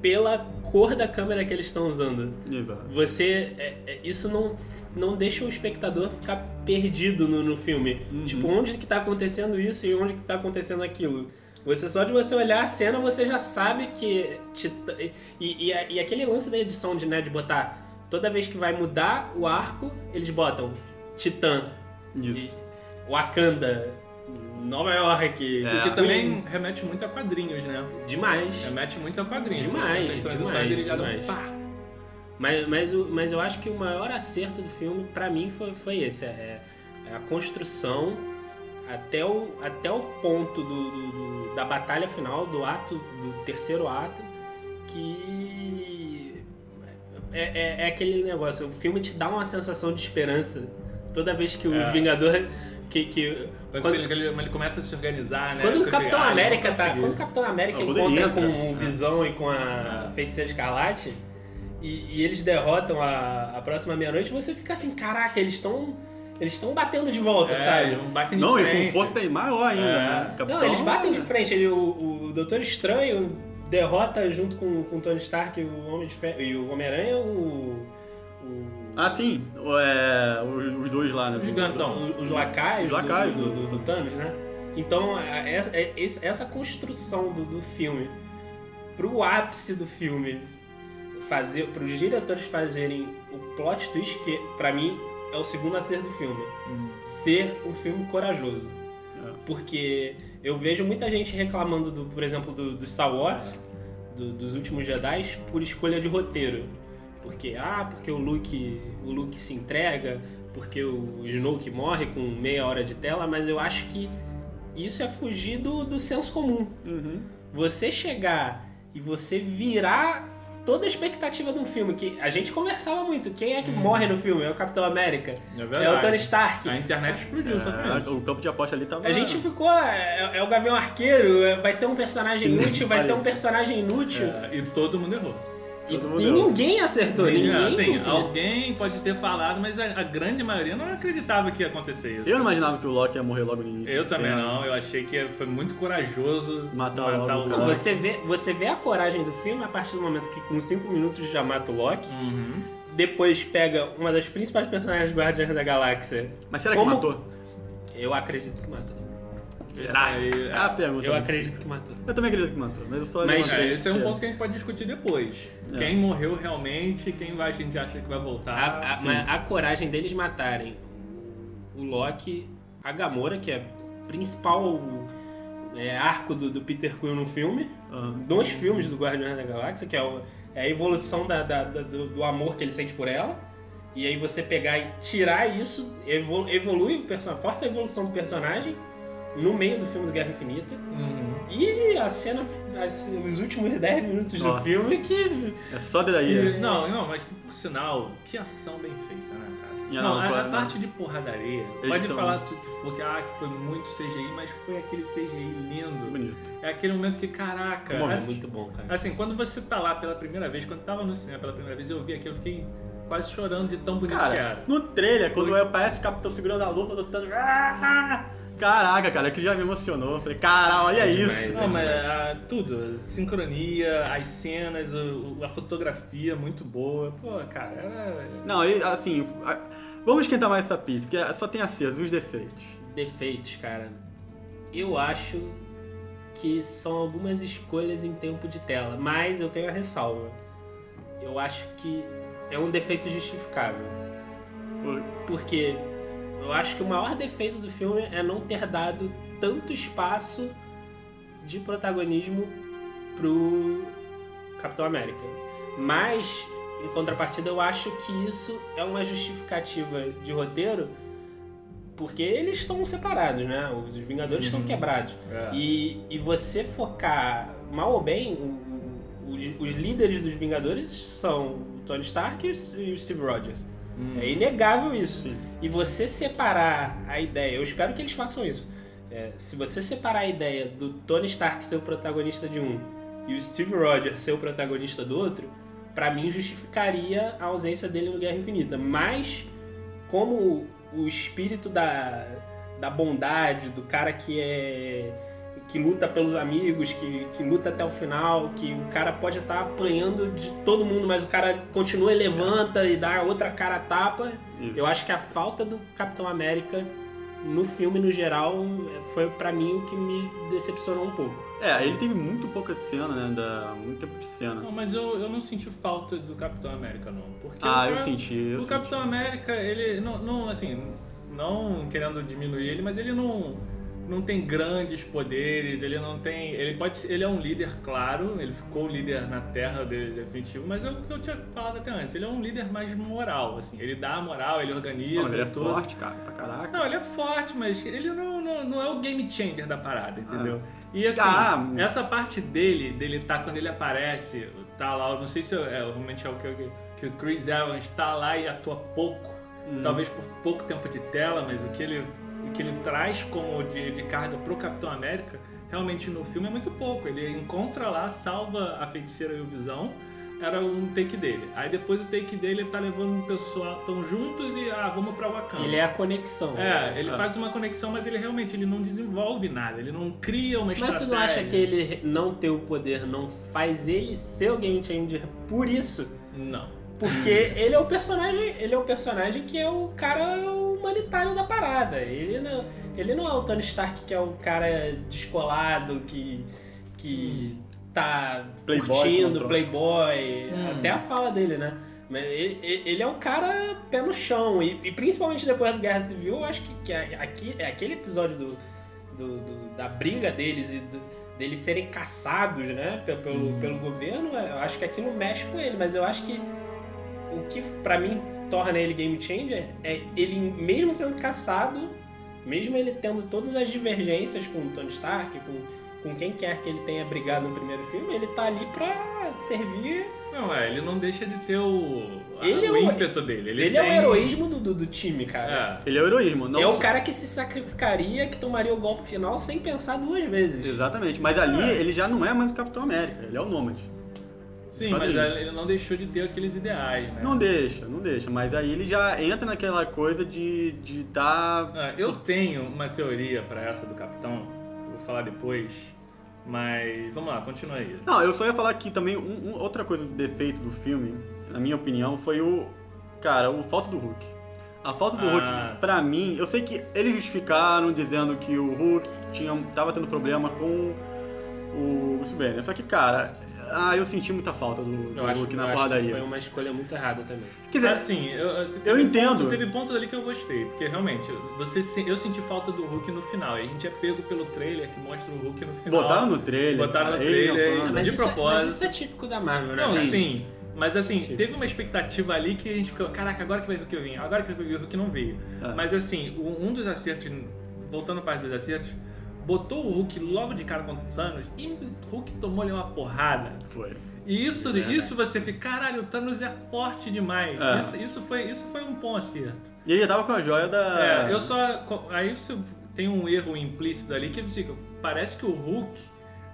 pela cor da câmera que eles estão usando. Exato. Você. é- é- isso não, não deixa o espectador ficar perdido no, no filme. Uhum. Tipo, onde que tá acontecendo isso e onde que tá acontecendo aquilo. Você só de você olhar a cena, você já sabe que. Titã- E, e, e aquele lance da edição de, né, de botar. Toda vez que vai mudar o arco, eles botam Titã, Isso. Wakanda, Nova York. É. Porque também remete muito a quadrinhos, né? Demais. Remete muito a quadrinhos. Demais, demais, demais. pá. Mas, mas, o- mas eu acho que o maior acerto do filme, pra mim, foi, foi esse. É, é a construção até o, até o ponto do, do- do- da batalha final, do ato, do terceiro ato, que é, é- é aquele negócio. O filme te dá uma sensação de esperança toda vez que o É. Vingador... Que, que, Quando, quando- ele, ele começa a se organizar, né? quando o Capitão ah, América tá. Quando o Capitão América Ah, encontra entra, com o é. Visão e com a. Feiticeira Escarlate e, e eles derrotam a, a próxima meia-noite, você fica assim, caraca, eles estão. Eles estão batendo de volta, É, sabe? eles batem de Não, e frente. com força maior ainda, É. né? Capitão- Não, eles batem de frente. Ele, o, o Doutor Estranho derrota junto com, com o Tony Stark e o Homem de Ferro, e o Homem-Aranha o. Ah, sim. É, os os dois lá, né? O gigantão. os lacaios, Os lacaios do, do, do- do- Thanos, né? Então, essa, é- essa construção do, do filme pro ápice do filme fazer, pros diretores fazerem o plot twist que pra mim é o segundo acerto do filme, Hum. ser um filme corajoso. É. Porque eu vejo muita gente reclamando, do, por exemplo, do, do Star Wars, do- dos últimos Jedi, por escolha de roteiro. Porque, ah, porque o Luke, o Luke se entrega, porque o Snoke morre com meia hora de tela, mas eu acho que isso é fugir do, do senso comum. Uhum. Você chegar e você virar toda a expectativa de um filme, que a gente conversava muito. Quem é que morre no filme? É o Capitão América. É É, o Tony Stark. A internet explodiu só É, isso. o campo de aposta ali tava. A gente ficou. É, é o Gavião Arqueiro, é- vai ser um personagem inútil, vai ser um personagem inútil. É, e todo mundo errou. E, todo mundo e errou. ninguém acertou, ninguém. assim, alguém pode ter falado, mas a, a grande maioria não acreditava que ia acontecer isso. Eu não imaginava que o Loki ia morrer logo no início. Eu da também cena. não, eu achei que foi muito corajoso Matar matar, logo o Loki. Você vê, você vê a coragem do filme a partir do momento que com 5 minutos já mata o Loki. Uhum. Depois pega uma das principais personagens Guardiões da Galáxia. Mas será Como- que matou? Eu acredito que matou. Será? aí, É a pergunta. Eu né? acredito que matou. Eu também acredito que matou, mas eu só Mas, É, esse é um porque- ponto que a gente pode discutir depois. É. Quem morreu realmente, quem vai, a gente acha que vai voltar. A, a- a coragem deles matarem o Loki, a Gamora, que é o principal é, arco do, do Peter Quill no filme, Ah, dos filmes do Guardiões da Galáxia, que é, o- é a evolução da- da- da- do, do amor que ele sente por ela. E aí você pegar e tirar isso, evolu evolui o personagem, força a evolução do personagem no meio do filme do Guerra Infinita. Uhum. E a cena, as- os últimos 10 minutos do Nossa. filme que. é só daí. E- é. não, não, mas por sinal, que ação bem feita, né, cara? Não, não, a, a não. parte de porradaria, Eles pode tão- falar tudo que for, que, ah, que foi muito CGI, mas foi aquele CGI lindo. Bonito. É aquele momento que, caraca, É assim, muito bom, cara. assim, quando você tá lá pela primeira vez, quando tava no cinema pela primeira vez, eu vi aquilo, eu fiquei quase chorando de tão bonito que Cara, era. no trailer, quando aparece o Capitão segurando a luva, lutando. Ah! Caraca, cara, aquilo já me emocionou. Eu falei, cara, olha É isso. demais, Não, mas ah, tudo, sincronia, as cenas, o- a fotografia muito boa. Pô, cara, era. Não, e, assim, a- vamos esquentar mais essa pizza, porque só tem acertos, os defeitos. Defeitos, cara. Eu acho que são algumas escolhas em tempo de tela, mas eu tenho a ressalva. Eu acho que é um defeito justificável. Por- Porque eu acho que o maior defeito do filme é não ter dado tanto espaço de protagonismo pro Capitão América. Mas, em contrapartida, eu acho que isso é uma justificativa de roteiro porque eles estão separados, né? Os Vingadores estão quebrados. É. E, e você focar, mal ou bem, o- o- os líderes dos Vingadores são o Tony Stark e e o Steve Rogers. É inegável isso. Sim. E você separar a ideia, eu espero que eles façam isso. É, se você separar a ideia do Tony Stark ser o protagonista de um e o Steve Rogers ser o protagonista do outro, pra mim justificaria a ausência dele no Guerra Infinita. Mas, como o espírito da, da bondade, do cara que é que luta pelos amigos, que, que luta até o final, que o cara pode estar apanhando de todo mundo, mas o cara continua e levanta e dá outra cara a tapa. Isso. Eu acho que a falta do Capitão América no filme no geral foi pra mim o que me decepcionou um pouco. É, ele teve muito pouca cena, né? Da, muito tempo de cena. Não, mas eu, eu não senti falta do Capitão América, não. Porque Ah, o eu senti, eu o senti. Capitão América, ele não, não, assim, não querendo diminuir ele, mas ele não, não tem grandes poderes, ele não tem, ele pode, ser- ele é um líder claro, ele ficou líder na Terra de, definitivo, mas é o que eu tinha falado até antes, ele é um líder mais moral, assim, ele dá a moral, ele organiza, Não, ele é tudo. forte, cara, pra caraca. Não, ele é forte, mas ele não, não, não é o game changer da parada, entendeu? E assim, Ah. essa parte dele, dele tá quando ele aparece, tá lá, eu não sei se é, realmente é o que, que o Chris Evans tá lá e atua pouco, Hum. talvez por pouco tempo de tela, mas o que ele, o que ele traz como de, de carga pro Capitão América, realmente no filme é muito pouco. Ele encontra lá, salva a feiticeira e o Visão, era um take dele. Aí depois o take dele ele tá levando o pessoal, tão juntos e ah, vamos pra Wakanda. Ele é a conexão. É, ele Ah. faz uma conexão, mas ele realmente ele não desenvolve nada, ele não cria uma Mas estratégia. tu não acha que ele não ter o poder não faz ele ser o game changer por isso? Não. Porque ele é o personagem, ele é o personagem que é o cara humanitário da parada. Ele não, ele não é o Tony Stark que é o cara descolado que que tá Playboy, curtindo, playboy, Hum. até a fala dele, né? Mas ele, ele- é um cara pé no chão e, e principalmente depois da Guerra Civil, eu acho que, que é aqui, é aquele episódio do, do- do- da briga deles e do- deles serem caçados, né, pe- pelo, Uhum. pelo governo, eu acho que aquilo mexe com ele, mas eu acho que o que pra mim torna ele game changer é ele, mesmo sendo caçado, mesmo ele tendo todas as divergências com o Tony Stark, com, com quem quer que ele tenha brigado no primeiro filme, ele tá ali pra servir Não, é, ele não deixa de ter o, Ele é o o- ímpeto dele. Ele, Ele, é o tem- heroísmo do, do, do time, cara. É. Ele é o heroísmo. Não é o cara que se sacrificaria, que tomaria o golpe final sem pensar duas vezes. Exatamente. Mas ali ele já não é mais o Capitão América, ele é o Nômade. Sim, mas ele não deixou de ter aqueles ideais, né? Não deixa, não deixa. Mas aí ele já entra naquela coisa de estar. De tá... Ah, eu tenho uma teoria pra essa do Capitão, vou falar depois, mas vamos lá, continua aí. Não, eu só ia falar que também um- um- outra coisa do defeito do filme, na minha opinião, foi o. Cara, o falta do Hulk. A falta do Ah. Hulk, pra mim, eu sei que eles justificaram dizendo que o Hulk tinha, tava tendo problema com o Bruce Banner. Só que, cara, ah, eu senti muita falta do, do Eu acho, Hulk eu na porradaria. foi uma escolha muito errada também. Quer dizer, assim, eu, eu, teve eu entendo. ponto- teve pontos ali que eu gostei, porque realmente, você, eu senti falta do Hulk no final. E a gente é pego pelo trailer que mostra o Hulk no final. botaram no trailer. Botaram no cara, ele trailer, mas- De isso, é- propósito. mas isso é típico da Marvel, né? Não, Sim. sim. Mas assim, Sim. teve uma expectativa ali que a gente ficou, caraca, agora que vai o Hulk vir, agora que o Hulk não veio. É. Mas assim, um dos acertos, voltando para dos acertos, botou o Hulk logo de cara contra o Thanos e o Hulk tomou ali uma porrada. Foi. E isso, É. isso você fica, caralho, o Thanos é forte demais. É. Isso, isso, foi, isso foi um bom acerto. E ele já tava com a joia da. É, eu só. Aí você tem um erro implícito ali que você, parece que o Hulk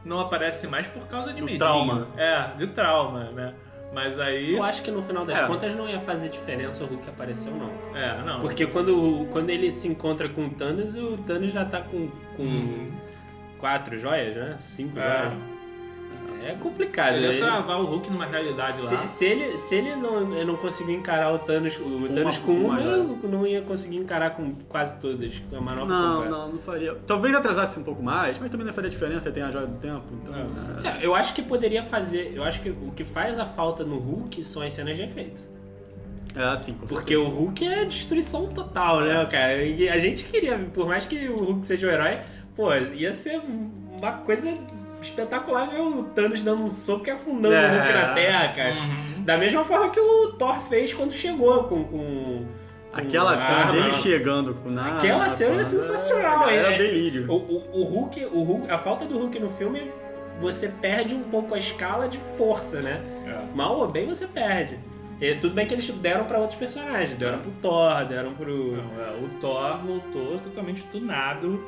não aparece mais por causa de Do medinho. trauma. É, de trauma, né? Mas aí. Eu acho que no final das É. contas não ia fazer diferença o Hulk aparecer ou não. É, não. Porque quando, quando ele se encontra com o Thanos, o Thanos já tá com, com Uhum. quatro joias, né? Cinco É. joias. É complicado. Ele ia Ele- travar o Hulk numa realidade lá. se, se ele, se ele não, não conseguir encarar o Thanos, o Thanos uma- com uma uma, ele não ia conseguir encarar com quase todas, com a Não, completa. não, não faria. Talvez atrasasse um pouco mais, mas também não faria diferença, tem a joia do tempo. Então, é. É, eu acho que poderia fazer. Eu acho que o que faz a falta no Hulk são as cenas de efeito. É assim, com Porque o Hulk é destruição total, né, cara? E a gente queria, por mais que o Hulk seja o herói, pô, ia ser uma coisa espetacular ver o Thanos dando um soco e afundando É. o Hulk na terra, cara. Uhum. Da mesma forma que o Thor fez quando chegou com. com Aquela cena arma. dele chegando na. Aquela cena é na- sensacional, Era é- delírio. O, o, o Hulk, o Hulk, a falta do Hulk no filme, você perde um pouco a escala de força, né? É. Mal ou bem você perde. E tudo bem que eles deram pra outros personagens, deram pro Thor, deram pro. Não, é, o Thor voltou totalmente tunado,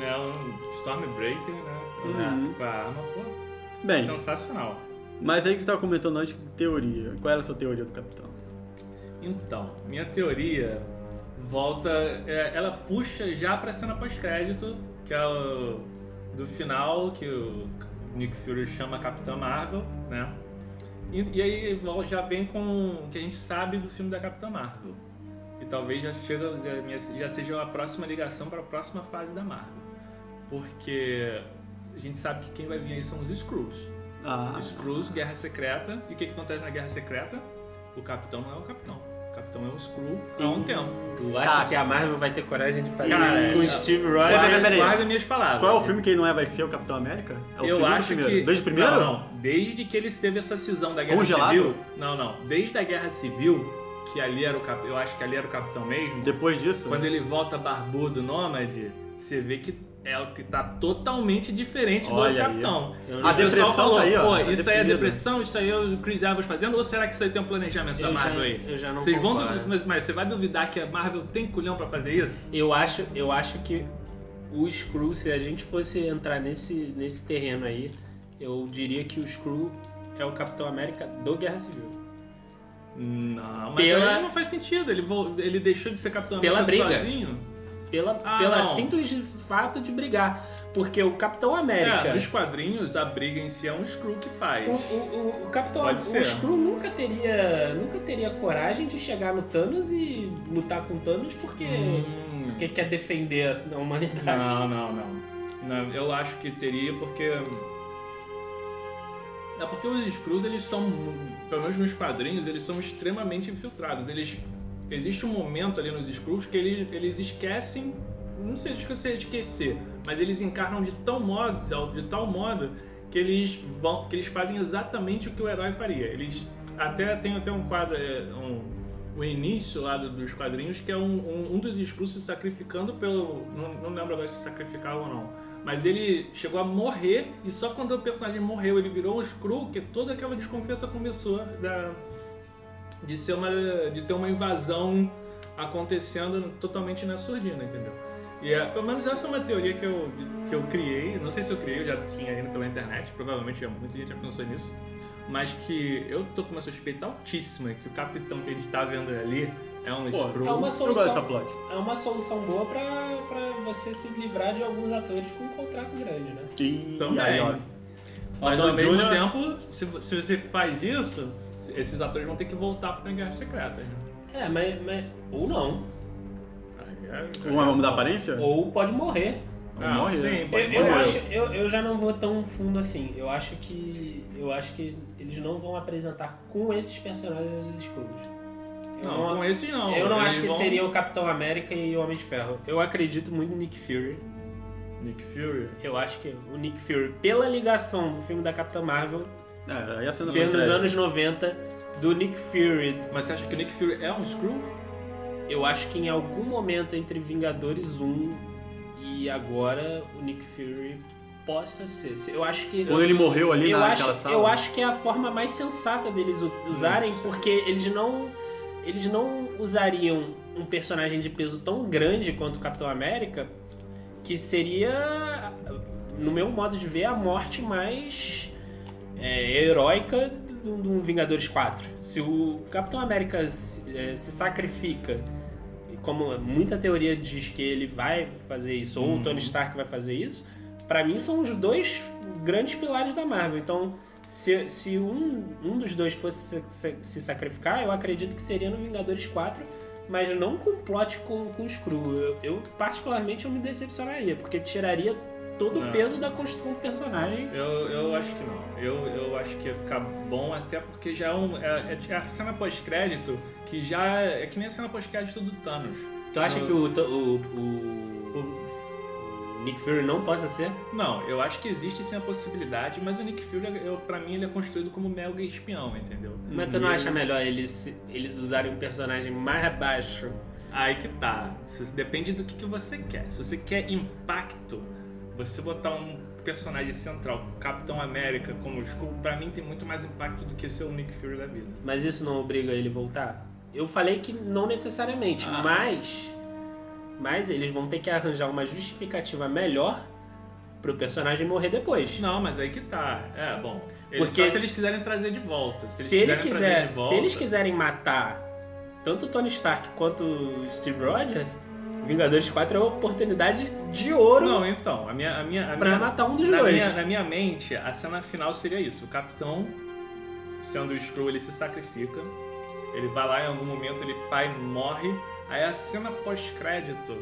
né? Um Stormbreaker, né? Uhum. Com a arma, pô, Bem, sensacional. mas aí que você tava comentando antes, teoria. Qual era a sua teoria do Capitão? Então, minha teoria volta. é, ela puxa já pra cena pós-crédito, que é o do final, que o Nick Fury chama Capitã Marvel, né? E, e aí já vem com o que a gente sabe do filme da Capitã Marvel. E talvez já, chega, já, já seja a próxima ligação para a próxima fase da Marvel. Porque a gente sabe que quem vai vir aí são os Skrulls. Ah, Skrulls, Guerra Secreta. E o que, que acontece na Guerra Secreta? O Capitão não é o Capitão. O Capitão é o Skrull há um tempo. Tu acha Tá. que a Marvel vai ter coragem de fazer Cara, isso com é- o Steve Peraí, peraí, Rogers? peraí. Guarda minhas palavras. qual é o filme que não é, vai ser o Capitão América? É o eu segundo acho primeiro? que. Desde o primeiro? Não, não. Desde que eles teve essa cisão da Guerra Congelado? Civil. Não, não. Desde a Guerra Civil, que ali era o cap... eu acho que ali era o Capitão mesmo. Depois disso? Quando ele volta barbudo, nômade, você vê que é o que tá totalmente diferente do Olha outro aí. Capitão. A depressão falou, tá aí, ó. Pô, Tá isso aí é deprimido. depressão, isso aí é o Chris Evans fazendo, ou será que isso aí tem um planejamento da eu já, Marvel aí? eu já não Vocês vão concordo. duvidar, mas, mas você vai duvidar que a Marvel tem culhão pra fazer isso? Eu acho, eu acho que o Skrull, se a gente fosse entrar nesse, nesse terreno aí, eu diria que o Skrull é o Capitão América do Guerra Civil. Não, mas Pela- aí não faz sentido. Ele, ele deixou de ser Capitão Pela América briga. sozinho. Pela, Ah, pela não. simples fato de brigar. Porque o Capitão América. É, nos quadrinhos, a briga em si é um Skrull que faz. O, o, o, o Capitão Pode o. Skrull nunca teria, nunca teria coragem de chegar no Thanos e lutar com o Thanos porque, Hum. porque quer defender a humanidade. Não, não, não, Não, Eu acho que teria porque. É porque os Skrulls, eles são, pelo menos nos quadrinhos, eles são extremamente infiltrados. Eles. Existe um momento ali nos Skrulls que eles, eles esquecem. Não sei se é esquecer, mas eles encarnam de tal modo, de tal modo que eles vão. que eles fazem exatamente o que o herói faria. Eles. Até tem até um quadro. é, Um, o início lá do- dos quadrinhos, que é um, um, um dos Skrulls se sacrificando pelo. Não, não lembro agora se sacrificava ou não. mas ele chegou a morrer e só quando o personagem morreu, ele virou um Skrull, que toda aquela desconfiança começou da, de ser uma de ter uma invasão acontecendo totalmente na surdina, entendeu? E é, pelo menos essa é uma teoria que eu, que eu criei, não sei se eu criei, eu já tinha ido pela internet, provavelmente muita gente já pensou nisso, mas que eu tô com uma suspeita altíssima que o capitão que a gente tá vendo ali é um Pô. É uma Eu gosto solução. dessa plot. É uma solução boa pra, pra você se livrar de alguns atores com um contrato grande, né? E Também. aí, ó. Mas ao mesmo Jr. tempo, se, se você faz isso, esses atores vão ter que voltar pra Guerra Secreta. né? É, mas, mas- Ou não. É- Uma vai mudar a aparência? Ou pode morrer. Ah, morrer. sim, Eu, pode eu morrer. acho, eu, eu já não vou tão fundo assim. Eu acho que. Eu acho que eles não vão apresentar com esses personagens os Skrulls. Eu Não, com esses não. eu não Eles acho que vão- seria o Capitão América e o Homem de Ferro. Eu acredito muito no Nick Fury. Nick Fury. Eu acho que o Nick Fury, pela ligação do filme da Capitã Marvel, É, aí a cena ser mais nos crédito. anos 90, do Nick Fury, Mas você acha que o Nick Fury é um Skrull? eu acho que em algum momento entre Vingadores 1 e agora o Nick Fury possa ser. Eu acho que. Quando ele morreu ali eu naquela acho, sala. eu acho que é a forma mais sensata deles usarem, porque eles não eles não usariam um personagem de peso tão grande quanto o Capitão América, que seria, no meu modo de ver, a morte mais é, heróica de um Vingadores 4. Se o Capitão América se, é, se sacrifica, como muita teoria diz que ele vai fazer isso, ou o Tony Stark vai fazer isso, pra mim são os dois grandes pilares da Marvel. Então, se, se um, um dos dois fosse se, se- sacrificar, eu acredito que seria no Vingadores 4, mas não com plot com, com o Skrull. Eu, eu, particularmente, eu me decepcionaria, porque tiraria todo o Não. peso da construção do personagem. Eu, eu acho que não. Eu, eu acho que ia ficar bom, até porque já é, um, é, é a cena pós-crédito que já é que nem a cena pós-crédito do Thanos. Tu acha Não. que o, o, o, o Nick Fury não possa ser? Não, eu acho que existe sim a possibilidade, mas o Nick Fury, eu, pra mim, ele é construído como mega espião, entendeu? Mas tu não E acha melhor eles, eles usarem um personagem mais baixo? Aí que tá. Depende do que, que você quer. Se você quer impacto, você botar um personagem central, Capitão América, como o Skull, pra mim tem muito mais impacto do que ser o Nick Fury da vida. Mas isso não obriga ele a voltar? Eu falei que não necessariamente, Ah. mas. Mas eles vão ter que arranjar uma justificativa melhor pro personagem morrer depois. Não, mas aí que tá. É, bom. Eles, Porque só se eles quiserem trazer de volta. Se, Se, eles ele quiserem quiser, volta, se eles quiserem matar tanto o Tony Stark quanto o Steve Rogers, Vingadores 4 é uma oportunidade de ouro Não, então, a minha. A minha, a pra minha matar um dos na, dois. minha, na minha mente, a cena final seria isso. O capitão, sendo o Skrull, ele se sacrifica. Ele vai lá em algum momento, ele pai morre. Aí a cena pós-crédito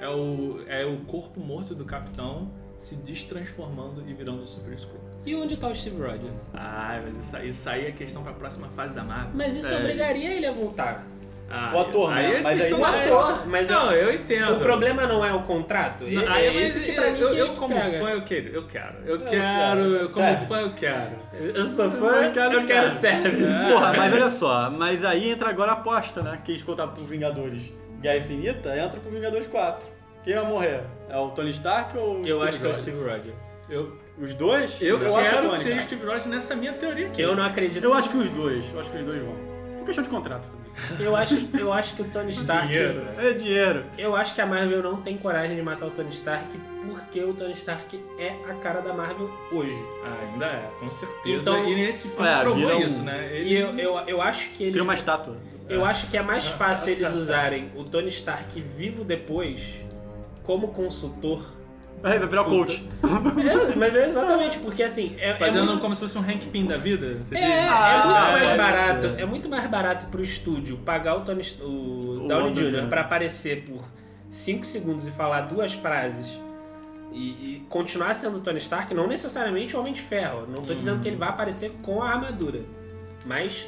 é o, é o corpo morto do capitão se destransformando e virando o Super Skrull. E onde tá o Steve Rogers? Ah, mas isso, aí- isso aí é questão pra próxima fase da Marvel. Mas isso É. obrigaria ele a voltar. Ah, O ator, né? é Mas aí O não é ator, mas Não, eu- eu entendo. o problema não é o contrato. É, Não, aí, é isso que pra mim eu, que, eu que como pega. fã, eu quero, eu quero. Eu É, quero, eu, como service. fã, eu quero. Eu sou Eu fã, não quero eu quero service. Porra, mas olha só, mas aí entra agora a aposta, né? Que eles contaram pro Vingadores Guerra Infinita, entra pro Vingadores 4. Quem vai morrer? É o Tony Stark ou o Eu Steve acho que é o Rogers? Steve Rogers. Eu, Os dois? eu, acho que é quero que seja o. Steve Rogers nessa minha teoria aqui. Eu não acredito. Eu acho que os dois. Eu acho que os dois vão. Por questão de contrato também. Eu acho, eu acho que o Tony Stark. Dinheiro, né? É dinheiro. Eu acho que a Marvel não tem coragem de matar o Tony Stark porque o Tony Stark é a cara da Marvel hoje. Ah, ainda é, com certeza. Então- e nesse filme É, provou um- isso, né? E eu, eu, eu acho que eles. Cria uma estátua. Eu acho que é mais fácil eles usarem o Tony Stark vivo depois como consultor. Vai virar o coach. É, mas é exatamente, porque assim. É, é Fazendo muito- como se fosse um Hank Pym da vida. Você É, diz? é Ah, muito pode mais ser. barato. É muito mais barato pro estúdio pagar o Tony o, O Downey Jr. Jr. pra aparecer por 5 segundos e falar duas frases e, e continuar sendo o Tony Stark, não necessariamente o Homem de Ferro. Não tô dizendo que ele vai aparecer com a armadura, mas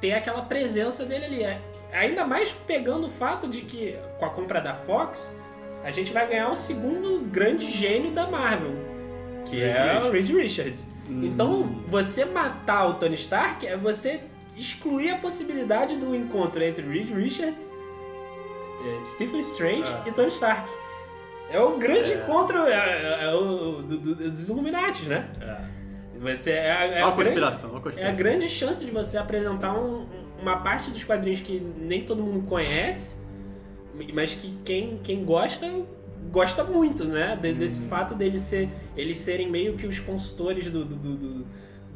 ter aquela presença dele ali. É- Ainda mais pegando o fato de que com a compra da Fox, a gente vai ganhar o segundo grande gênio da Marvel, que Reed é o Richards. Reed Richards. Então, você matar o Tony Stark é você excluir a possibilidade do encontro entre Reed Richards, eh, Stephen Strange Ah. e Tony Stark. É o grande encontro é, é- é o, do- do- dos Illuminati, né? É. Você é, a- é a grande- É a grande chance de você apresentar um- uma parte dos quadrinhos que nem todo mundo conhece, mas que quem, quem gosta, gosta muito, né? De- Desse Uhum. fato deles ser, eles serem meio que os consultores do, do, do- do-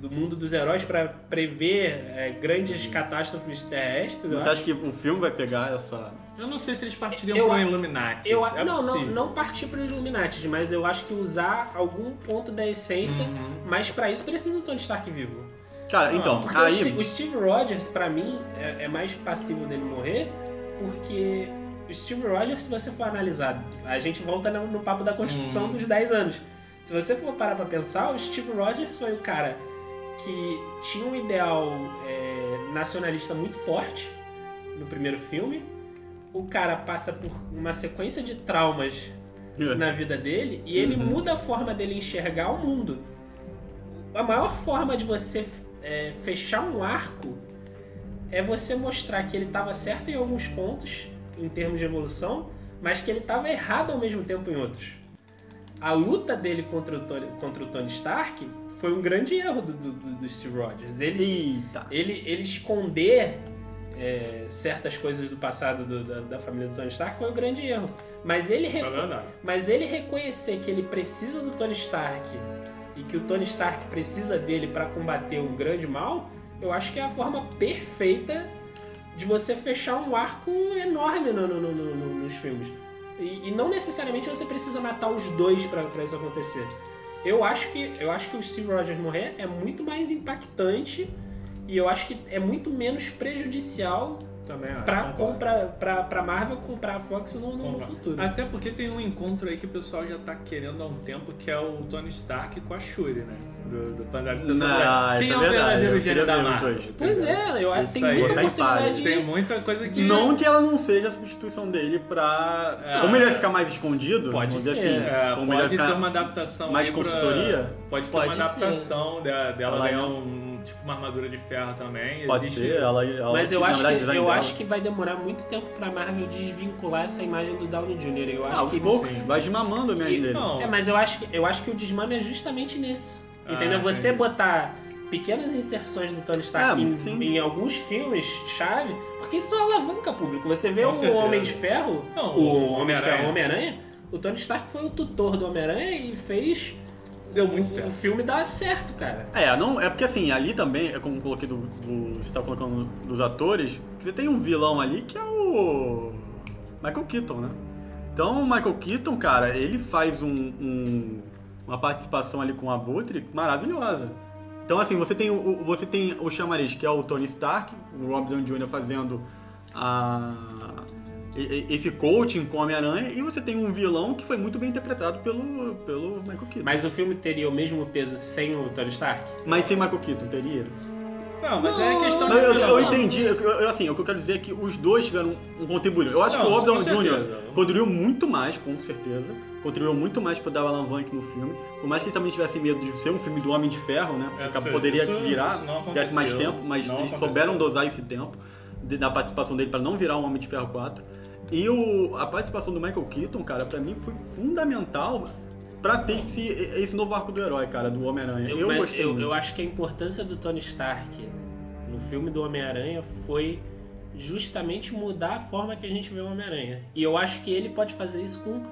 do mundo dos heróis para prever é, grandes catástrofes terrestres. eu Você acho. acha que o filme vai pegar essa. Eu não sei se eles partiriam Eu pro a- Illuminati. Eu, é não, não, possível. não partir para Illuminati, mas eu acho que usar algum ponto da essência, Uhum. mas para isso precisa do Tony Stark vivo. Cara, Não, então, Porque o aí. Steve- o Steve Rogers, pra mim, é, é mais passível dele morrer, porque Steve Rogers, se você for analisar, a gente volta no, no papo da Constituição Uhum. dos 10 anos. Se você for parar pra pensar, o Steve Rogers foi o cara que tinha um ideal é, nacionalista muito forte no primeiro filme. O cara passa por uma sequência de traumas na vida dele e ele Uhum. muda a forma dele enxergar o mundo. A maior forma de você é, fechar um arco é você mostrar que ele estava certo em alguns pontos, em termos de evolução, mas que ele estava errado ao mesmo tempo em outros. A luta dele contra o Tony, contra o Tony Stark foi um grande erro do, do, do- do Steve Rogers. Ele, Eita. ele, ele esconder é, certas coisas do passado do- da, da família do Tony Stark foi um grande erro. Mas ele, reco- mas ele reconhecer que ele precisa do Tony Stark e que o Tony Stark precisa dele para combater um grande mal, eu acho que é a forma perfeita de você fechar um arco enorme no- no- no- no- no- nos filmes. E, e não necessariamente você precisa matar os dois para isso acontecer. Eu acho que eu acho que o Steve Rogers morrer é muito mais impactante e eu acho que é muito menos prejudicial Também acho. pra, concordo. pra, pra, Marvel comprar a Fox no, no- futuro. Até porque tem um encontro aí que o pessoal já tá querendo há um tempo, que é o Tony Stark com a Shuri, né? Do, do Pandalho da Não. Quem isso é é o verdade, verdadeiro gênio da Marvel? dois. Pois é, eu acho que tem aí. muita oportunidade. Tem muita coisa que... Não que ela não seja a substituição dele pra. É. Como ele vai ficar mais escondido, Pode ser. assim, É, como ele vai pode ter ficar. uma adaptação mais aí pra- consultoria? Pode ter Pode uma ser. adaptação de- dela Ela ganhar um, tipo uma armadura de ferro também. Pode Existe- ser, ela, ela Mas eu acho, verdade, que, eu dela- acho que vai demorar muito tempo pra Marvel desvincular essa imagem do Downey Jr. Eu Ah, acho aos que poucos, sim. vai desmamando a minha E- dele. não. É, mas eu acho que eu acho que o desmame é justamente nisso. Ah, entendeu? Você entendi. botar pequenas inserções do Tony Stark É, em, em alguns filmes chave, porque isso alavanca público. Você vê Com o certeza. Homem de Ferro, Não, o o Homem de Ferro, Homem-Aranha. o Homem-Aranha, o Tony Stark foi o tutor do Homem-Aranha e fez Deu muito certo. o filme dar certo, cara. É, não, é porque assim, ali também, é como coloquei do, do- Você tá colocando dos atores, você tem um vilão ali que é o. Michael Keaton, né? Então o Michael Keaton, cara, ele faz um, um- uma participação ali com o Abutre maravilhosa. Então assim, você tem o, você tem o chamariz, que é o Tony Stark, o Rob Downey Jr. fazendo a, esse coaching com Homem-Aranha, e você tem um vilão que foi muito bem interpretado pelo, pelo Michael Keaton. Mas o filme teria o mesmo peso sem o Tony Stark? Mas sem Michael Keaton, teria? Não, mas é questão Não, eu, de... eu entendi, eu, assim, o que eu quero dizer é que os dois tiveram um contributo. Eu acho Não, que o Rob com Downey Jr. contribuiu muito mais, com certeza. Contribuiu muito mais pro dar o Alan Vank no filme. Por mais que ele também tivesse medo de ser um filme do Homem de Ferro, né? Porque É, acaba- isso- poderia isso- virar, isso não se tivesse mais tempo, mas Não eles aconteceu. souberam dosar esse tempo da participação dele para não virar um Homem de Ferro 4. E o, a participação do Michael Keaton, cara, pra mim foi fundamental pra ter esse, esse novo arco do herói, cara, do Homem-Aranha. Eu, mas gostei eu, muito. eu acho que a importância do Tony Stark no filme do Homem-Aranha foi justamente mudar a forma que a gente vê o Homem-Aranha. E eu acho que ele pode fazer isso com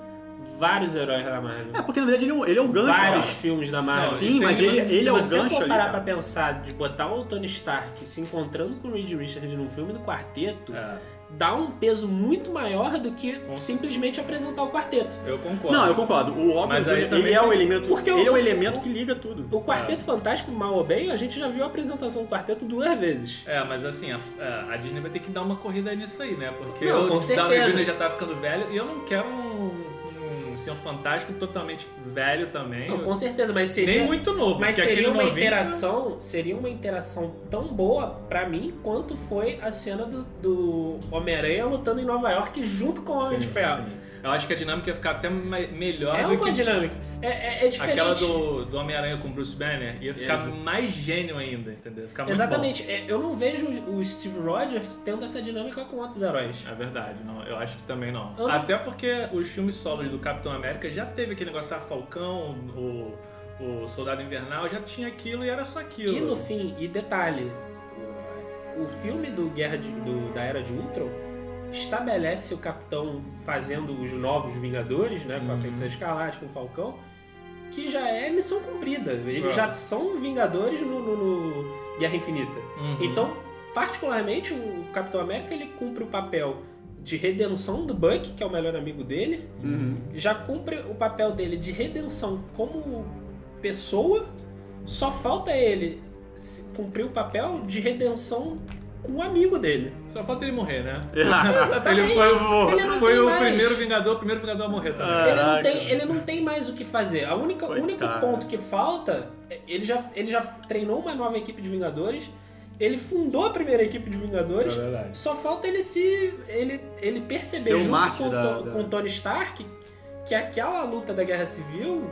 vários heróis da Marvel. É, porque na verdade ele é um, ele é um gancho, vários cara. filmes da Marvel. Sim, tem- mas ele, ele Se é o você gancho for ali, parar cara. pra pensar de botar o Tony Stark se encontrando com o Reed Richards num filme do quarteto, É, dá um peso muito maior do que Com- simplesmente apresentar o quarteto. eu concordo. Não, eu concordo. O Robin Mas Jr., ele é o elemento, Porque ele o- é o elemento que liga tudo. O Quarteto Fantástico, mal ou bem, a gente já viu a apresentação do quarteto duas vezes. É, mas assim, a, a Disney vai ter que dar uma corrida nisso aí, né? Porque Não, o com Downey. Jr. já tá ficando velho e eu não quero um Senhor Fantástico totalmente velho também. Não, com certeza, mas seria. Nem muito novo. Mas seria uma novinho- interação, seria uma interação tão boa pra mim quanto foi a cena do, do Homem-Aranha lutando em Nova York junto com o Homem Sim, de Ferro. sim. Eu acho que a dinâmica ia ficar até me- melhor É do uma que dinâmica. É, é, é diferente. aquela do, do Homem-Aranha com Bruce Banner. Ia ficar Exa- mais gênio ainda, entendeu? Ia ficar muito Exatamente. É, eu não vejo o Steve Rogers tendo essa dinâmica com outros heróis. bom. É verdade, não, eu acho que também não. Eu não- Até porque os filmes solos do Capitão América já teve aquele negócio da Falcão, o, o Soldado Invernal, já tinha aquilo e era só aquilo. E no fim, e detalhe, o, o filme do Guerra de- do- da Era de Ultron estabelece o Capitão fazendo os novos Vingadores, né, com a Uhum. Feiticeira Escarlate, com o Falcão, que já é missão cumprida. Eles É. já são Vingadores no, no- no Guerra Infinita. Uhum. Então, particularmente, o Capitão América ele cumpre o papel de redenção do Buck, que é o melhor amigo dele, Uhum. já cumpre o papel dele de redenção como pessoa, só falta ele cumprir o papel de redenção com o amigo dele. Só falta ele morrer, né? Exatamente. Ele foi, o- Ele não foi tem o mais. primeiro Vingador, o primeiro Vingador a morrer também. Ele não, tem, ele não tem mais o que fazer. A única, o único ponto que falta, é- ele já, ele já treinou uma nova equipe de Vingadores, ele fundou a primeira equipe de Vingadores, É verdade. Só falta ele se. ele, ele perceber Ser o junto da- da- com o Tony Stark que aquela luta da Guerra Civil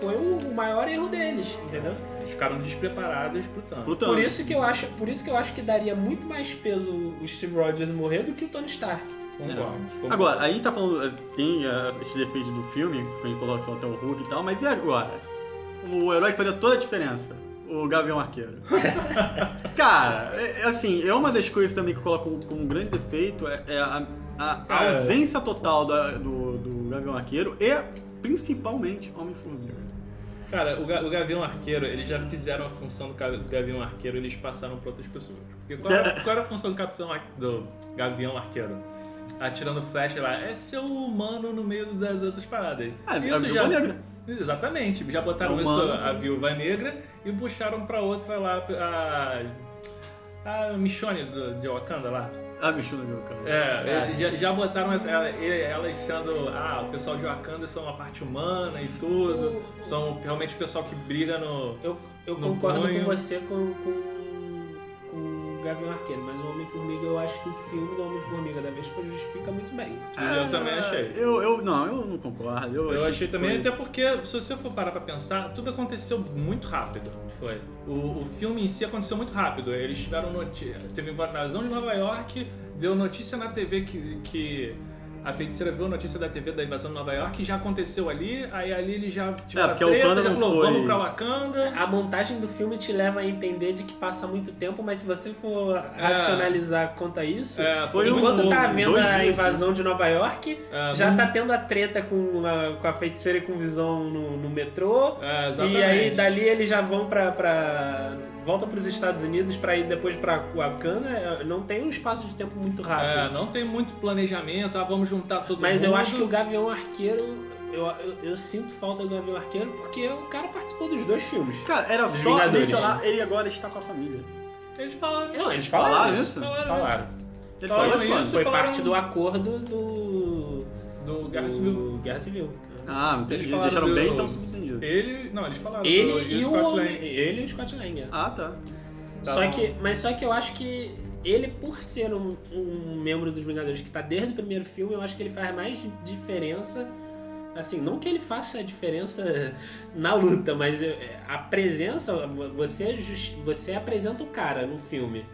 foi o, maior erro deles, entendeu? Eles ficaram despreparados pro Thanos. Pro Thanos. Por isso que eu acho, por isso que eu acho que daria muito mais peso o Steve Rogers morrer do que o Tony Stark. Concordo. concordo. Agora, a gente tá falando, eh, tem eh, esses defeitos do filme, com relação até o Hulk e tal, mas e agora? O herói que faria toda a diferença, o Gavião Arqueiro. Cara, é, é assim, é uma das coisas também que eu coloco como, um grande defeito, é, é a, a- a É. ausência total da- do, do Gavião Arqueiro e, principalmente, Homem-Formiga. Cara, o, o Gavião Arqueiro, eles já fizeram a função do Ga- do Gavião Arqueiro eles passaram pra outras pessoas. Porque qual era, qual era a função do, Capitão, do Gavião Arqueiro? Atirando flecha lá, é ser o humano no meio das outras paradas. Ah, a Isso Viúva Negra. Exatamente, já botaram Humano. isso a Viúva Negra e puxaram pra outra lá, a, a Michonne de Wakanda lá. Ah, bicho no meu cara. É, Ah, eles sim. já, já botaram essa- ela- elas sendo. Ah, o pessoal de Wakanda são a parte humana e tudo. São realmente o pessoal que briga no. Eu, eu No concordo banho. com você com, com o Gavião Arqueiro, mas o Homem-Formiga, eu acho que o filme do Homem-Formiga da Vespa justifica muito bem. eu também achei. Eu, eu, não, eu não concordo. Eu, Eu achei que também, foi- até porque, se você for parar pra pensar, tudo aconteceu muito rápido. Foi. O, o filme em si aconteceu muito rápido. Eles tiveram notícia. Teve invasão de Nova York, deu notícia na TV que, que a feiticeira viu a notícia da TV da invasão de Nova York, já aconteceu ali, aí ali ele já tiveram É, porque a treta, Wakanda já não falou, foi- vamos pra Wakanda. A montagem do filme te leva a entender de que passa muito tempo, mas se você for racionalizar quanto a isso, É, Foi enquanto um- tá havendo a dias, invasão de Nova York, É, já não- tá tendo a treta com a, com a feiticeira e com visão no, no metrô. É. E aí dali eles já vão pra. pra voltam pros Estados Unidos pra ir depois pra Wakanda. É, Não tem um espaço de tempo muito É, rápido. não tem muito planejamento, ah, vamos juntar todo Mas mundo. eu acho que o Gavião Arqueiro. Eu, eu, eu sinto falta do Gavião Arqueiro porque o cara participou dos dois filmes. Cara, era Dos só Vingadores. mencionar ele agora está com a família. Eles falaram. Não, eles Falaram falaram, isso? Falaram Falaram. Ele Falaram falou isso? Foi falaram- parte do acordo do. Do Guerra do Civil. Guerra Civil. Ah, entendi. Eles Deixaram do- bem então subentendido. Ele. Não, eles falaram. do- Ele e, o Scott homem, Lang. ele e o Scott Lang. é. Ah, tá. Tá só que, mas só que eu acho que ele, por ser um, um membro dos Vingadores que tá desde o primeiro filme, eu acho que ele faz mais diferença. Assim, não que ele faça a diferença na luta, mas eu- a presença, você, jus- você apresenta o cara no filme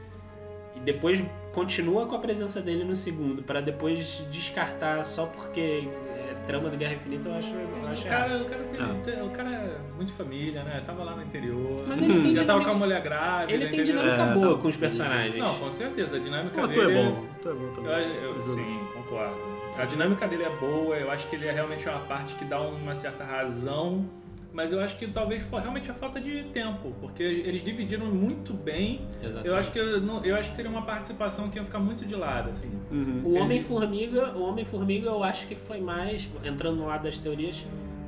e depois continua com a presença dele no segundo, pra depois descartar só porque é trama do Guerra Infinita, eu acho, eu acho O cara, o, cara tem- o cara é muito família, né? Tava lá no interior. Mas ele tem já tava com a mulher grávida. Ele tem entendeu? dinâmica É, boa tá. com os personagens. Não, com certeza. A dinâmica Pô, tu dele. é bom. Tu é bom também. Eu, eu- sim, concordo. A dinâmica dele é boa, eu acho que ele é realmente uma parte que dá uma certa razão, mas eu acho que talvez realmente a falta de tempo, porque eles dividiram muito bem. Exatamente. Eu acho que eu, não- eu acho que seria uma participação que ia ficar muito de lado, assim. Uhum. O Homem-Formiga, o Homem-Formiga eu acho que foi mais, entrando no lado das teorias,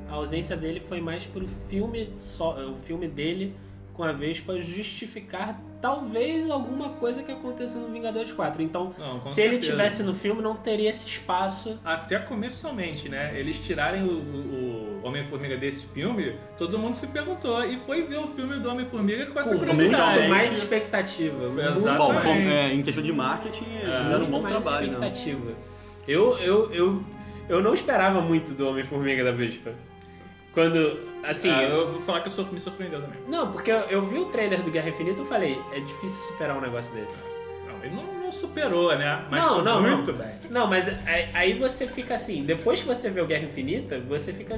a ausência dele foi mais pro filme só, o filme dele com a Vespa justificar talvez alguma coisa que aconteça no Vingadores 4. Então, Não, se ele certeza. tivesse no filme, não teria esse espaço. Até comercialmente, né? Eles tirarem o, o- o Homem-Formiga desse filme, todo mundo se perguntou e foi ver o filme do Homem-Formiga com essa Com curiosidade. muito mais expectativa. Foi. Bom, é, em questão de marketing, eles fizeram um bom mais trabalho, né? expectativa. Eu, eu, eu, eu não esperava muito do Homem-Formiga da Vespa. Quando, assim, Ah, eu- vou falar que eu sou- me surpreendeu também. não, porque eu, eu vi o trailer do Guerra Infinita e eu falei, é difícil superar um negócio desse. Não, ele não, não superou, né? Mas Não, não, muito bem. Não, mas aí, aí você fica assim, depois que você vê o Guerra Infinita, você fica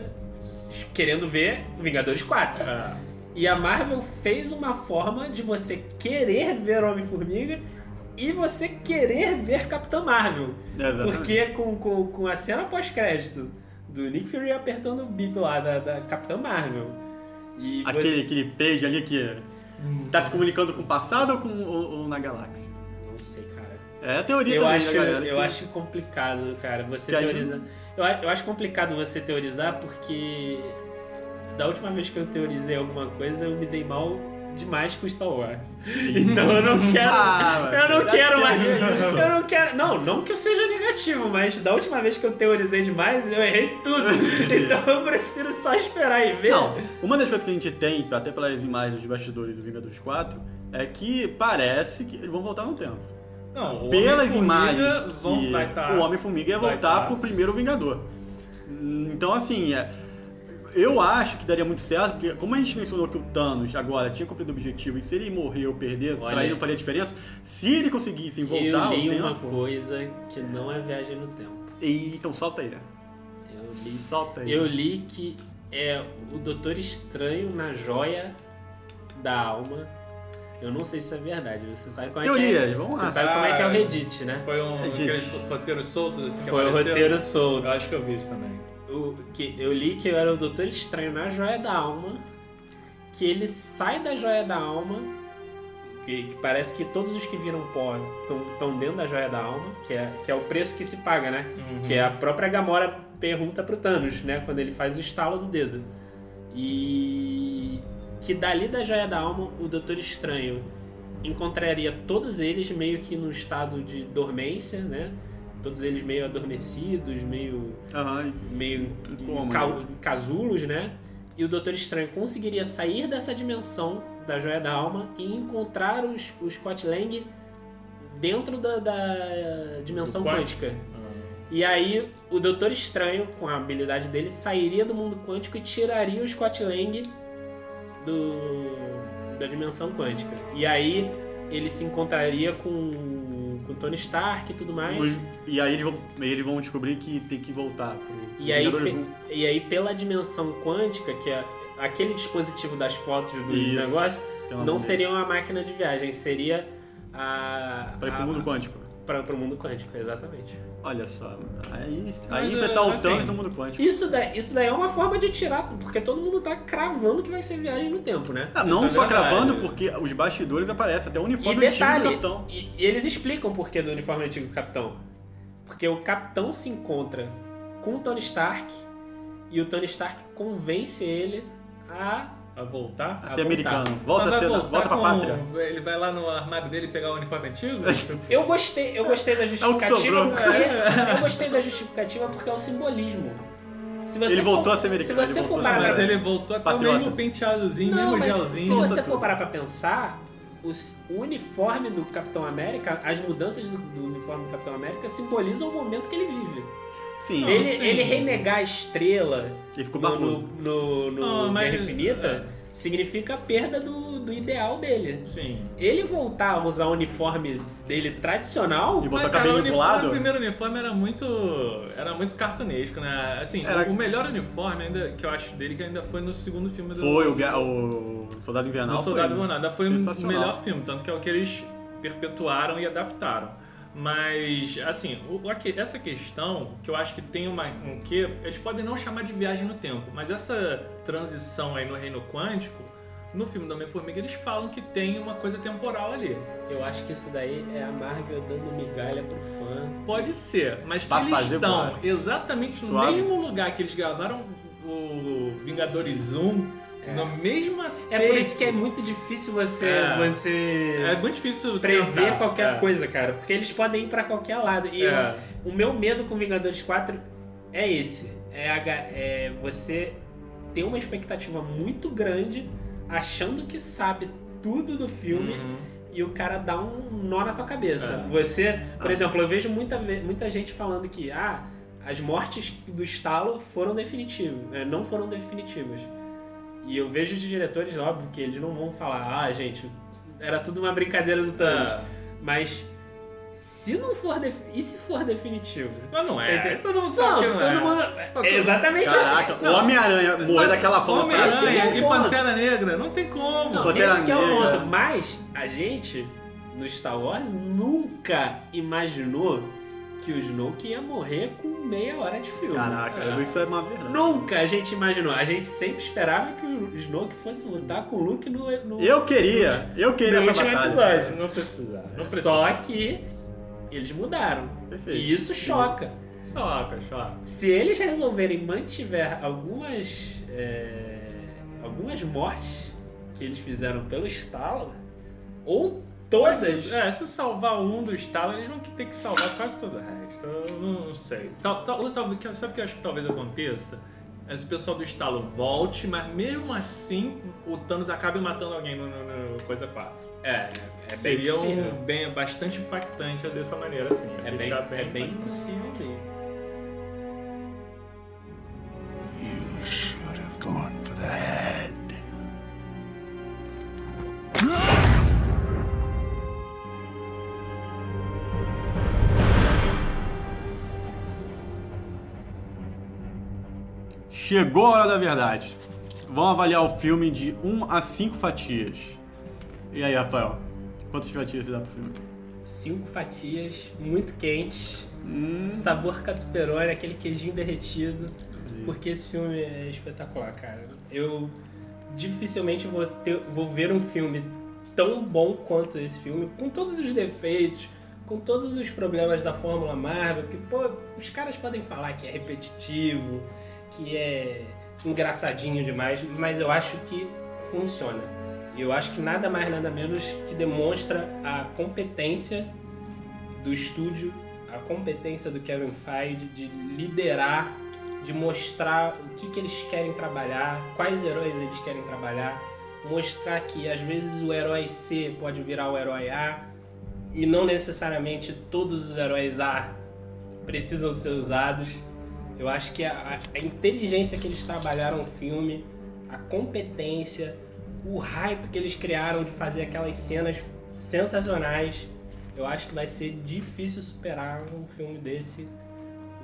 querendo ver Vingadores 4. Ah, E a Marvel fez uma forma de você querer ver Homem-Formiga e você querer ver Capitã Marvel. Exatamente. Porque com, com, com a cena pós-crédito do Nick Fury apertando o bip lá da, da Capitã Marvel. E Aquele, você... aquele page ali que tá se comunicando com o passado ou, com, ou, ou na galáxia? Não sei, cara. É a teoria Eu também acho, da galera. eu que- acho complicado, cara, você gente- teorizar. Eu, eu acho complicado você teorizar porque da última vez que eu teorizei alguma coisa, eu me dei mal demais com Star Wars. Então eu não quero. Ah, eu não quero que mais. isso? Eu não quero. Não, não que eu seja negativo, mas da última vez que eu teorizei demais, eu errei tudo. Então eu prefiro só esperar e ver. Não, uma das coisas que a gente tem, até pelas imagens dos bastidores do Vingadores 4, é que parece que eles vão voltar no tempo. não, o Pelas imagens vão, que vai tá, o Homem-Formiga ia vai voltar tá. pro primeiro Vingador. Então, assim, é, eu acho que daria muito certo, porque como a gente mencionou que o Thanos agora tinha cumprido o objetivo, e se ele morrer ou perder, Olha. pra ele não faria diferença, se ele conseguissem voltar eu li ao uma coisa que não é viagem no tempo. E, então solta aí, né? Eu li Solta aí. Eu li que é o Doutor Estranho na joia da alma. Eu não sei se é verdade. Você sabe como é que Teorias, é. vamos Você lá. sabe como é que é o Reddit, né? Foi um É disso. aqueles roteiros soltos assim que Foi o apareceram. roteiro solto. Eu acho que eu vi isso também. O, que eu li que eu era o Doutor Estranho na joia da alma. Que ele sai da joia da alma. Que, que parece que todos os que viram pó estão dentro da joia da alma. Que é, que é o preço que se paga, né? Que é a própria Gamora pergunta pro Thanos, né? Quando ele faz o estalo do dedo. E que dali da Joia da Alma, o Doutor Estranho encontraria todos eles meio que no estado de dormência, né? Todos eles meio adormecidos, meio, Aham, meio Em coma, ca- né? casulos, né? E o Doutor Estranho conseguiria sair dessa dimensão da Joia da Alma e encontrar os, os Scott Lang dentro da, da dimensão quântica. E aí o Doutor Estranho, com a habilidade dele, sairia do mundo quântico e tiraria o Scott Lang do, da dimensão quântica. E aí ele se encontraria com, com Tony Stark e tudo mais. Os- E aí eles vão, eles vão descobrir que tem que voltar pro E aí, Vingadores pe- 1. e aí pela dimensão quântica, que é aquele dispositivo das fotos do Isso. negócio, não seria uma máquina de viagem, seria a... Pra ir pro mundo quântico. Pra, pro mundo quântico, exatamente. Olha só. Aí, Mas, aí é, enfrentar o assim, Thanos no mundo quântico. Isso daí, isso daí é uma forma de tirar, porque todo mundo tá cravando que vai ser viagem no tempo, né? Ah, não só verdade. cravando, porque os bastidores aparecem, até o E uniforme antigo do detalhe, capitão. e, e eles explicam o porquê do uniforme antigo do Capitão. Porque o Capitão se encontra com o Tony Stark e o Tony Stark convence ele a. A voltar? A a ser voltar. americano. Volta, Mas a ser, volta pra com- pátria. Ele vai lá no armário dele pegar o uniforme antigo? Eu gostei, eu gostei da É o justificativa sobrou. porque. Eu gostei da justificativa porque é o simbolismo. Se você Ele for- voltou a ser americano, Se ele você for voltou a ser parar Mas pra ele voltou até o Patriota. mesmo penteadozinho, Não, mesmo mas gelzinho. se você for parar pra pensar, os- o uniforme do Capitão América, as mudanças do, do uniforme do Capitão América simbolizam o momento que ele vive. Sim, Não, ele, sim. ele renegar a estrela ele ficou no, no, no, no Não, mas- Guerra Infinita significa a perda do, do ideal dele. Sim. Ele voltar a usar o uniforme dele tradicional, E botar Mas, o cara, o lado. O primeiro uniforme era muito. Era muito cartunesco, né? Assim, Era- o melhor uniforme ainda que eu acho dele que ainda foi no segundo filme do. Foi o, o Soldado Invernal. do Soldado foi Invernal. Ainda foi o melhor filme, tanto que é o que eles perpetuaram e adaptaram. Mas, assim, o- essa questão, que eu acho que tem uma, um quê, eles podem não chamar de viagem no tempo, mas essa transição aí no reino quântico, no filme do Homem-Formiga, eles falam que tem uma coisa temporal ali. eu acho que isso daí é a Marvel dando migalha pro fã. Pode ser, mas que Pra eles estão exatamente no Suave. mesmo lugar que eles gravaram o Vingadores 1, É. na mesma É por isso que é muito difícil você, É. você É muito difícil prever tentar. qualquer É. coisa, cara. Porque eles podem ir pra qualquer lado. E É. o meu medo com Vingadores 4 é esse. É, é você ter uma expectativa muito grande, achando que sabe tudo do filme. Uhum. E o cara dá um nó na tua cabeça. É. Você, por Ah. exemplo, eu vejo muita, muita gente falando que, ah, as mortes do estalo foram definitivas, né, não foram definitivas. E eu vejo de diretores, óbvio, que eles não vão falar, ah, gente, era tudo uma brincadeira do Thanos. É. Mas se não for e se for definitivo? Mas não é. Entendeu? Todo mundo sabe Não, que não todo é. mundo. É exatamente Caraca, assim. o Homem-Aranha morrer daquela forma pra é sempre. o e ponto. Pantera Negra, não tem como. Não, Pantera esse que é o Negra. ponto. Mas a gente, no Star Wars, nunca imaginou que o Snoke ia morrer com meia hora de filme. Caraca, É. isso é uma verdade. Nunca a gente imaginou. A gente sempre esperava que o Snoke fosse lutar com o Luke no, no, Eu queria, eu no queria essa último batalha. episódio. Não precisava. Não precisava. Só que eles mudaram. Perfeito. E isso choca. Choca, choca. Se eles resolverem mantiver algumas é, algumas mortes que eles fizeram pelo estalo, ou todas. É, se salvar um do estalo, eles vão ter que salvar quase todo o resto. Eu não, não sei. Tal, tal, talvez- sabe o que eu acho que talvez aconteça? Esse pessoal do estalo volte, mas mesmo assim o Thanos acabe matando alguém no, no- no Coisa 4. É, é bem Seria possível. um, bem, bastante impactante dessa maneira, assim. É bem, Deixar é bem possível mesmo. Chegou a hora da verdade. Vamos avaliar o filme de 1 a 5 fatias. E aí, Rafael? Quantas fatias você dá pro filme? Cinco fatias, muito quentes, Hum, sabor catuperone, aquele queijinho derretido. Porque esse filme é espetacular, cara. Eu dificilmente vou, ter, vou ver um filme tão bom quanto esse filme, com todos os defeitos, com todos os problemas da Fórmula Marvel, que, pô, os caras podem falar que é repetitivo, que é engraçadinho demais, mas eu acho que funciona. E eu acho que nada mais, nada menos que demonstra a competência do estúdio, a competência do Kevin Feige de liderar, de mostrar o que, que eles querem trabalhar, quais heróis eles querem trabalhar, mostrar que às vezes o herói C pode virar o herói A e não necessariamente todos os heróis A precisam ser usados. Eu acho que a, a inteligência que eles trabalharam o filme, a competência, o hype que eles criaram de fazer aquelas cenas sensacionais, eu acho que vai ser difícil superar um filme desse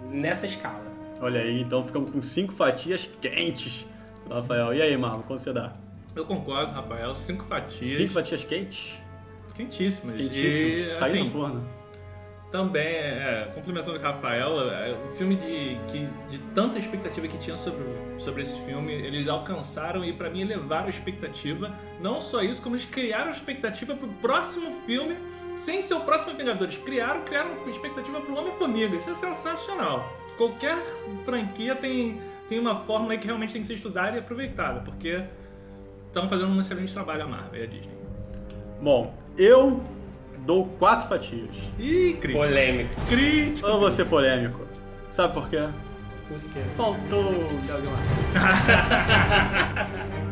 nessa escala. olha aí, então ficamos com 5 fatias quentes. Rafael, e aí, Marlon, quanto você dá? Eu concordo, Rafael. Cinco fatias. 5 fatias quentes? Quentíssimas. Quentíssimo. E, Saiu assim, do forno. Também, é, complementando o Rafael, é, o filme de, que, de tanta expectativa que tinha sobre, sobre esse filme, eles alcançaram e pra mim elevaram a expectativa. Não só isso, como eles criaram expectativa pro próximo filme, sem ser o próximo Vingadores. Criaram, criaram expectativa pro Homem-Formiga. Isso é sensacional. Qualquer franquia tem, tem uma aí que realmente tem que ser estudada e aproveitada, porque estão fazendo um excelente trabalho a Marvel e a Disney. Bom, eu dou 4 fatias. Ih, crítico. Polêmico. Crítico. Eu vou ser polêmico. Sabe por quê? Por quê? Faltou o Arqueiro.